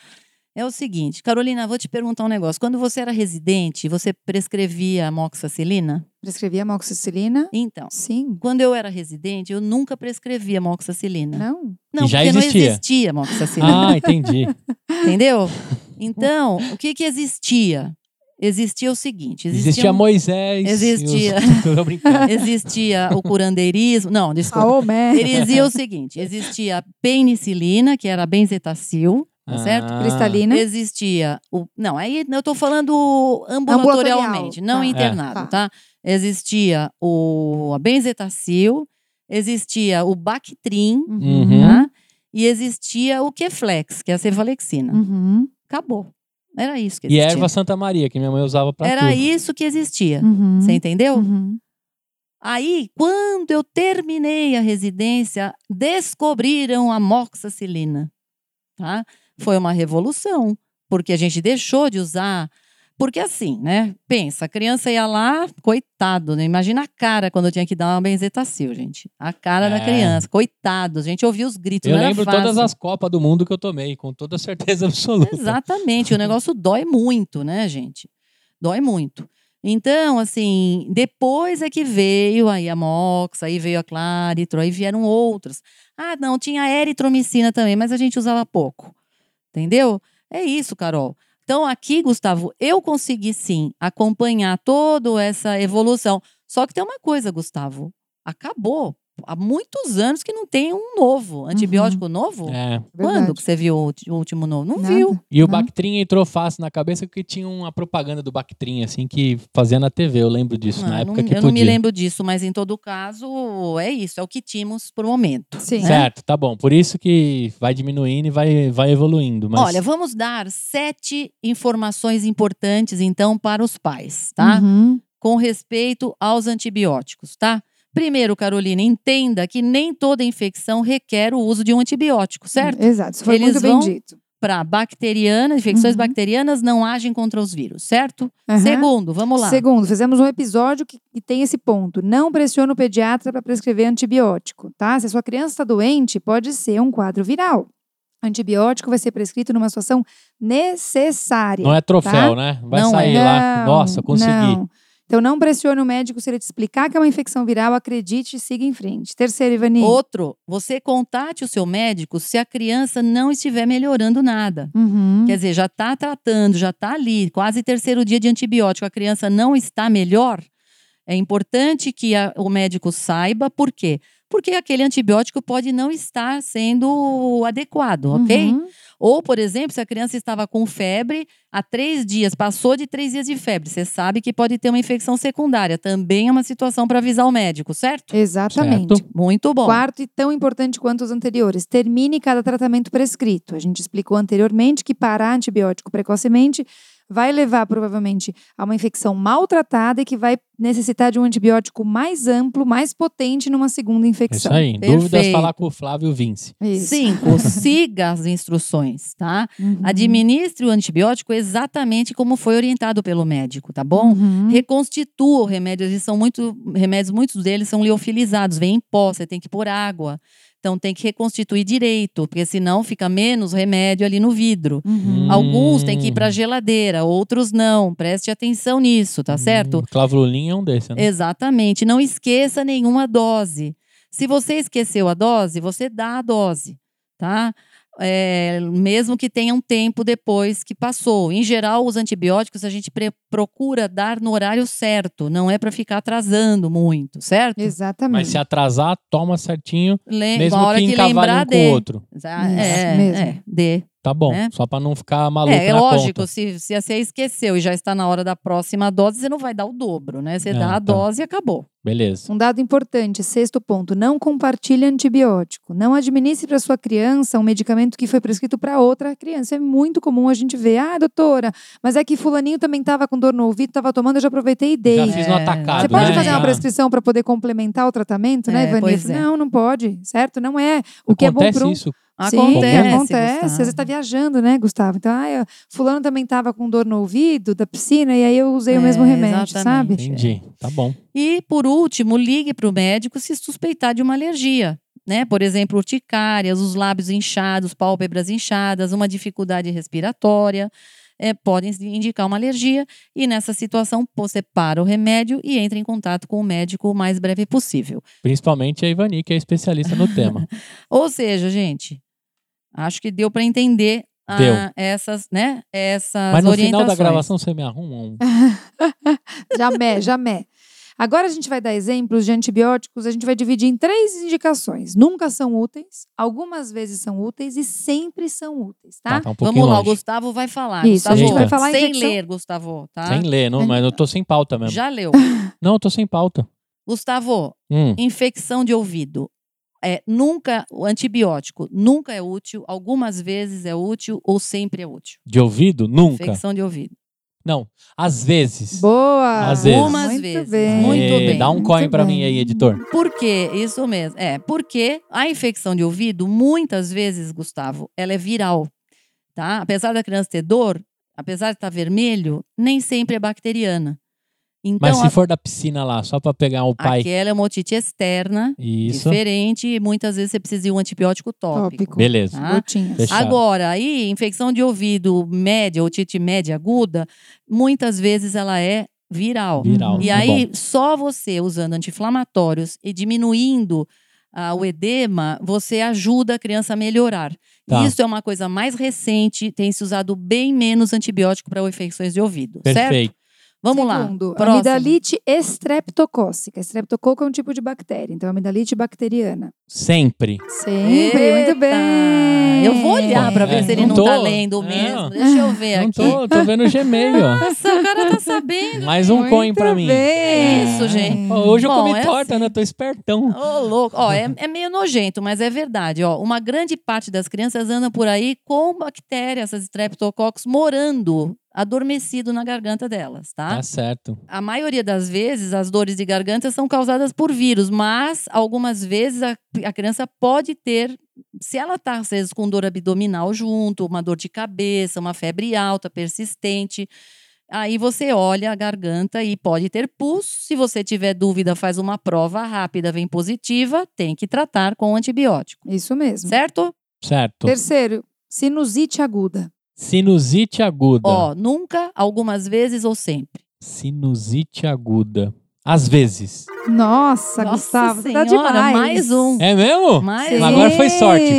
É o seguinte, Carolina, vou te perguntar um negócio. Quando você era residente, você prescrevia amoxicilina? Prescrevia amoxicilina? Então, Sim. quando eu era residente, eu nunca prescrevia amoxicilina. Não? Não, E já porque existia. não existia amoxicilina, Ah, entendi. entendeu? Então, o que que existia? Existia o seguinte, Existia existia, Moisés. e os- Existia. Existia o curandeirismo, não, desculpa. Aomé. Ele dizia o seguinte: existia a penicilina, que era a benzetacil, tá certo? Ah, Cristalina. Existia o. Não, aí eu tô falando ambulatorialmente, Ambulatorial, não tá. internado, É. tá? Existia o a benzetacil, existia o Bactrim, Uhum. tá? E existia o Keflex, que é a cefalexina. Uhum. Acabou. Era isso que E existia. erva Santa Maria, que minha mãe usava pra Era tudo. isso que existia. Uhum. Você entendeu? Uhum. Aí, quando eu terminei a residência, descobriram a moxicilina, tá? Foi uma revolução, porque a gente deixou de usar, porque assim, né? Pensa, a criança ia lá, coitado, né? Imagina a cara quando eu tinha que dar uma benzetacil, gente. A cara É. da criança, coitado. A gente ouvia os gritos, Eu lembro fácil. todas as Copas do Mundo que eu tomei, com toda certeza absoluta. Exatamente, o negócio dói muito, né, gente? Dói muito. Então, assim, depois é que veio aí a Mox, aí veio a Claritro, aí vieram outros. Ah, não, tinha a eritromicina também, mas a gente usava pouco. Entendeu? É isso, Carol. Então, aqui, Gustavo, eu consegui sim acompanhar toda essa evolução. Só que tem uma coisa, Gustavo, acabou. Há muitos anos que não tem um novo, antibiótico novo. É. Quando Verdade. que você viu o último novo? Não Nada. viu. E o Não. Bactrim entrou fácil na cabeça porque tinha uma propaganda do Bactrim, assim, que fazia na TV. Eu lembro disso, Ah, na não- época que eu não me podia. lembro disso, mas em todo caso, é isso, é o que tínhamos por momento. Sim. né? Certo, tá bom. Por isso que vai diminuindo e vai, vai evoluindo. Mas... Olha, vamos dar sete informações importantes, então, para os pais, tá? Uhum. Com respeito aos antibióticos, tá? Primeiro, Carolina, entenda que nem toda infecção requer o uso de um antibiótico, certo? Exato. Isso foi Eles muito bem vão- dito. Para bacterianas, infecções Uhum. bacterianas não agem contra os vírus, certo? Aham. Segundo, vamos lá. Segundo, fizemos um episódio que, que tem esse ponto. Não pressione o pediatra para prescrever antibiótico, tá? Se a sua criança está doente, pode ser um quadro viral. Antibiótico vai ser prescrito numa situação necessária. Não é troféu, tá? né? Vai Não sair é. lá. Não, Nossa, consegui. não. Então não pressione o médico se ele te explicar que é uma infecção viral, acredite e siga em frente. Terceiro, Ivani. Outro, você contate o seu médico se a criança não estiver melhorando nada. Uhum. Quer dizer, já está tratando, já está ali, quase terceiro dia de antibiótico, a criança não está melhor. É importante que a- o médico saiba por quê. Porque aquele antibiótico pode não estar sendo adequado, ok? Uhum. Ou, por exemplo, se a criança estava com febre há três dias, passou de três dias de febre, você sabe que pode ter uma infecção secundária. Também é uma situação para avisar o médico, certo? Exatamente. Certo. Muito bom. Quarto e tão importante quanto os anteriores, termine cada tratamento prescrito. A gente explicou anteriormente que parar antibiótico precocemente vai levar provavelmente a uma infecção maltratada e que vai necessitar de um antibiótico mais amplo, mais potente numa segunda É Isso infecção. aí. Dúvidas, Perfeito. falar com o Flávio Vince. Isso. Cinco, siga as instruções, tá? Uhum. Administre o antibiótico exatamente como foi orientado pelo médico, tá bom? Uhum. Reconstitua o remédio, eles são muito remédios, muitos deles são liofilizados, vem em pó, você tem que pôr água. Então tem que reconstituir direito, porque senão fica menos remédio ali no vidro. Uhum. Alguns têm que ir para Hum. geladeira, outros não. Preste atenção nisso, tá certo? Hum, Clavulin é um desses, né? Exatamente. Não esqueça nenhuma dose. Se você esqueceu a dose, você dá a dose, tá? É, mesmo que tenha um tempo depois que passou. Em geral, os antibióticos a gente procura dar no horário certo, não é para ficar atrasando muito, certo? Exatamente. Mas se atrasar, toma certinho, Lem- mesmo que que encavale lembrar um com o de. outro. Ah, Isso, é, mesmo. é, dê. Tá bom, Né? só pra não ficar maluco É, é na lógico, conta. se, se você esqueceu e já está na hora da próxima dose, você não vai dar o dobro, né? Você Ah, dá tá. a dose e acabou. Beleza. Um dado importante, sexto ponto, não compartilhe antibiótico. Não administre para sua criança um medicamento que foi prescrito para outra criança. É muito comum a gente ver, ah, doutora, mas é que fulaninho também estava com dor no ouvido, estava tomando, eu já aproveitei e dei. Já fiz no É. atacado, Você pode né? fazer uma prescrição para poder complementar o tratamento, né, É, Ivani? pois é. Não, não pode, certo? Não é. O que é bom Acontece para um, isso Acontece, Sim, acontece. Às Gustavo. vezes tá viajando, né, Gustavo? Então, ah, eu- fulano também tava com dor no ouvido da piscina e aí eu usei o É, mesmo remédio, exatamente. sabe? Entendi. Tá bom. E, por último, ligue para o médico se suspeitar de uma alergia. Né? Por exemplo, urticárias, os lábios inchados, pálpebras inchadas, uma dificuldade respiratória, eh, podem indicar uma alergia. E nessa situação, você para o remédio e entra em contato com o médico o mais breve possível. Principalmente a Ivani, que é especialista no tema. Ou seja, gente, acho que deu para entender ah, Deu. essas, né? Essas Mas no final da gravação você me arruma um. Jamé, jamé. Agora a gente vai dar exemplos de antibióticos, a gente vai dividir em três indicações. Nunca são úteis, algumas vezes são úteis e sempre são úteis, tá? Tá, tá um pouquinho Vamos lá, o longe. Gustavo vai falar. Isso, a Gustavo, gente vai falar sem infecção- ler, Gustavo, tá? Sem ler, não, mas eu tô sem pauta mesmo. Já leu. Não, eu tô sem pauta. Gustavo, Hum, infecção de ouvido. É, nunca, o antibiótico nunca é útil, algumas vezes é útil ou sempre é útil. de ouvido? Nunca. Infecção de ouvido. Não, às vezes. Boa! Às vezes. Algumas Muito vezes. bem. Muito bem. Dá um coin pra bem. mim aí, editor. Por quê? Isso mesmo. É, porque a infecção de ouvido, muitas vezes, Gustavo, ela é viral. Tá? Apesar da criança ter dor, apesar de estar vermelho, nem sempre é bacteriana. Então, Mas se a- for da piscina lá, só pra pegar o pai. aquela é uma otite externa, Isso. diferente, e muitas vezes você precisa de um antibiótico tópico. Tópico. Beleza. Tá? Agora, aí, infecção de ouvido média, otite média aguda, muitas vezes ela é viral. Viral. E tá aí, bom. só você usando anti-inflamatórios e diminuindo ah, o edema, você ajuda a criança a melhorar. Tá. Isso é uma coisa mais recente, tem se usado bem menos antibiótico para infecções de ouvido, certo? Vamos lá. Segundo, Próximo. amidalite estreptocócica. Estreptococo é um tipo de bactéria, então amidalite bacteriana. Sempre. Sempre, muito Eita! bem. Eu vou olhar para ver É, se ele não não, tá lendo É. mesmo. Deixa eu ver Não aqui. tô, tô vendo o Gmail, ó. Nossa, o cara tá sabendo. Mais um Muito coin pra mim. bem. Isso, gente. Ó, Hoje eu Bom, comi é torta, assim. né? Tô espertão. Ô, louco. Ó, é, é meio nojento, mas é verdade. Ó, uma grande parte das crianças anda por aí com bactérias, essas streptococcus, morando, adormecido na garganta delas, tá? Tá certo. A maioria das vezes, as dores de garganta são causadas por vírus, mas algumas vezes a, a criança pode ter, se ela está, às vezes, com dor abdominal junto, uma dor de cabeça, uma febre alta, persistente. Aí você olha a garganta e pode ter pus. Se você tiver dúvida, faz uma prova rápida, vem positiva, tem que tratar com antibiótico. Isso mesmo. Certo? Certo. Terceiro, sinusite aguda. Sinusite aguda. Ó, nunca, algumas vezes ou sempre. Sinusite aguda. Às vezes. Nossa, Nossa Gustavo, tá Senhora, demais. mais um. É mesmo? Mais um. Agora foi sorte.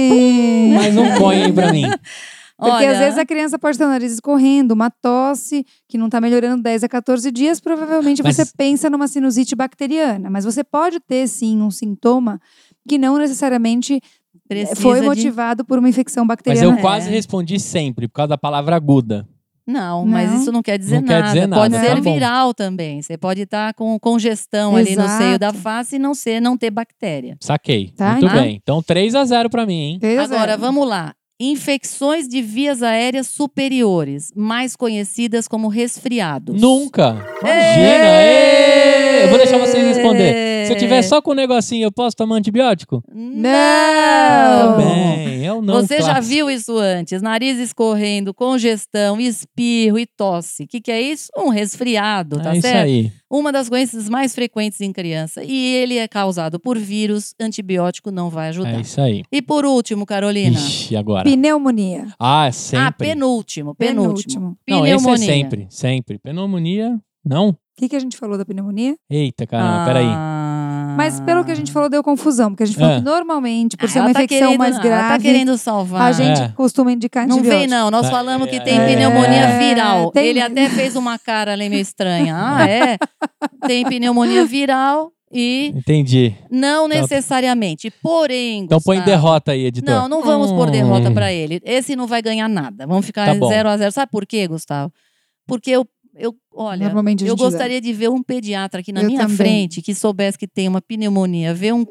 Mais um coin aí pra mim. Porque Olha, às vezes a criança pode ter o nariz escorrendo, uma tosse que não está melhorando 10 a 14 dias, provavelmente Mas- você pensa numa sinusite bacteriana. Mas você pode ter sim um sintoma que não necessariamente precisa foi de- motivado por uma infecção Mas bacteriana. eu quase respondi sempre, por causa da palavra aguda. Não, mas Não. isso não quer dizer, Não quer nada. dizer Pode nada, ser tá viral também. Você pode estar com congestão ali no seio da Exato. face e não ser, não ter bactéria. Saquei. Tá, Muito então. bem. Então 3 a 0 pra mim, hein? É. Agora, vamos lá. Infecções de vias aéreas superiores, mais conhecidas como resfriados. Nunca. Imagina. Eu vou deixar vocês responder. Se eu tiver só com um negocinho, eu posso tomar antibiótico? Não! Bem. É o não Você já clássico. viu isso antes? Nariz escorrendo, congestão, espirro e tosse. O que, que é isso? Um resfriado, tá É isso certo? aí. Uma das doenças mais frequentes em criança. E ele é causado por vírus, antibiótico não vai ajudar. É isso aí. E por último, Carolina. Ixi, agora. Pneumonia. Ah, Ah, sempre. penúltimo, penúltimo. Penúltimo. Não, esse é sempre, sempre. Pneumonia, não? O que, que a gente falou da pneumonia? Eita, caramba, peraí. Ah. Mas pelo que a gente falou, deu confusão. Porque a gente falou É. que normalmente, por ser Ela uma tá infecção querendo- mais Ela tá grave, querendo salvar. a gente É. costuma indicar Não vem, não. Nós É, falamos que é, tem é. pneumonia viral. Tem- Ele até fez uma cara ali meio estranha. Ah, é? Tem pneumonia viral e Entendi. não necessariamente. Porém, Então põe Gustavo, derrota aí, editor. Não, não vamos pôr derrota Hum. pra ele. Esse não vai ganhar nada. Vamos ficar Tá bom. 0 a 0 Sabe por quê, Gustavo? Porque eu, eu olha, eu gostaria de ver um pediatra aqui na Eu minha também. frente que soubesse que tem uma pneumonia, ver um,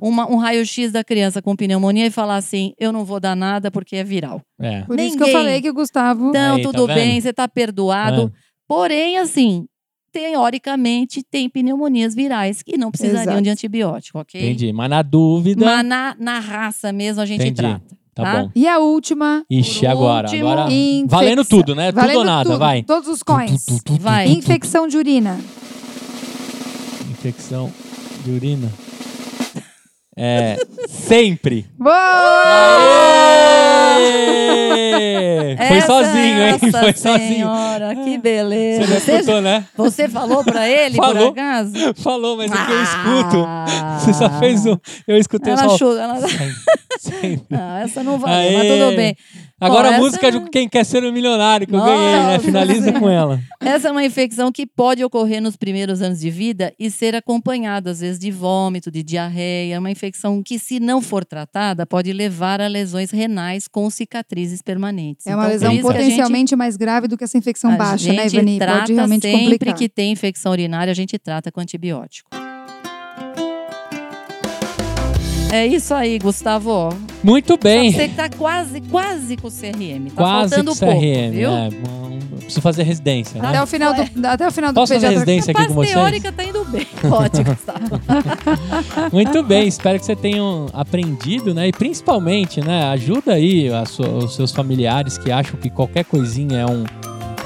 uma- um raio-x da criança com pneumonia e falar assim: eu não vou dar nada porque é viral. É. Por isso que eu Ninguém. falei que o Gustavo. Então, Aí, tá tudo vendo? bem, você tá perdoado. Porém, assim, teoricamente, tem pneumonias virais que não precisariam Exato. de antibiótico, ok? Entendi. Mas na dúvida. Mas na, na raça mesmo a gente Entendi. trata. Tá tá? bom. E a última, Ixi, agora. último, agora infecção. valendo tudo, né? tudo valendo ou nada, tudo, vai. Todos os coins. Tu, tu, tu, tu, Vai. Infecção de urina. Infecção de urina. É. Sempre. Boa! Aê! Foi Essa- sozinho, hein? Nossa Foi sozinho. Senhora, que Você beleza. já Você, escutou, né? você falou pra ele, Falou. por acaso? Falou, mas é que eu escuto. Ah. Você só fez um. Eu escutei Ela só. chuta, ela... Sempre. Não, essa não valeu, mas Aê. tudo bem. Agora Bom, a música essa- de Quem Quer Ser um Milionário, que eu ganhei, né? Nossa Finaliza com ela. Essa é uma infecção que pode ocorrer nos primeiros anos de vida e ser acompanhada, às vezes, de vômito, de diarreia. É uma infecção que, se não for tratada, pode levar a lesões renais com cicatrizes permanentes. É uma Então, lesão a gente- potencialmente mais grave do que essa infecção a baixa, né, gente Ivani? trata Pode realmente sempre complicar. que tem infecção urinária, a gente trata com antibiótico. É isso aí, Gustavo. Muito bem. Você tá quase, quase com o CRM. Tá Quase faltando com pouco, CRM. viu? É, preciso fazer residência, né? Até o final do, até o final do Posso fazer pediatra. residência aqui com vocês? teórica tá indo bem. Pode, Gustavo. Muito bem, espero que você tenham aprendido, né? E principalmente, né? Ajuda aí sua- os seus familiares que acham que qualquer coisinha é um,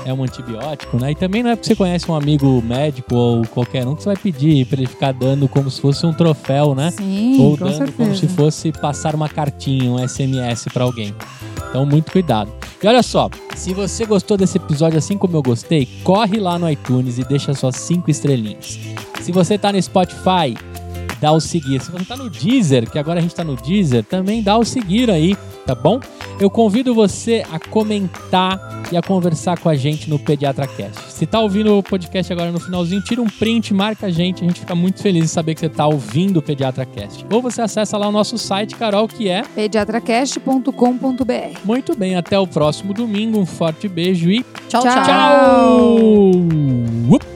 é um antibiótico, né? E também não é porque você conhece um amigo médico ou qualquer um que você vai pedir pra ele ficar dando como se fosse um troféu, né? Sim, ou dando certeza. como se fosse passar uma cartinha, um SMS pra alguém. Então, muito cuidado. E olha só, se você gostou desse episódio assim como eu gostei, corre lá no iTunes e deixa suas cinco estrelinhas. Se você tá no Spotify, dá o seguir. Se você tá no Deezer, que agora a gente tá no Deezer, também dá o seguir aí, tá bom? Eu convido você a comentar e a conversar com a gente no PediatraCast. Se tá ouvindo o podcast agora no finalzinho, tira um print, marca a gente, a gente fica muito feliz de saber que você tá ouvindo o PediatraCast. Ou você acessa lá o nosso site, Carol, que é pediatracast.com.br. muito bem, até o próximo domingo. Um forte beijo e Tchau, Tchau. tchau. tchau!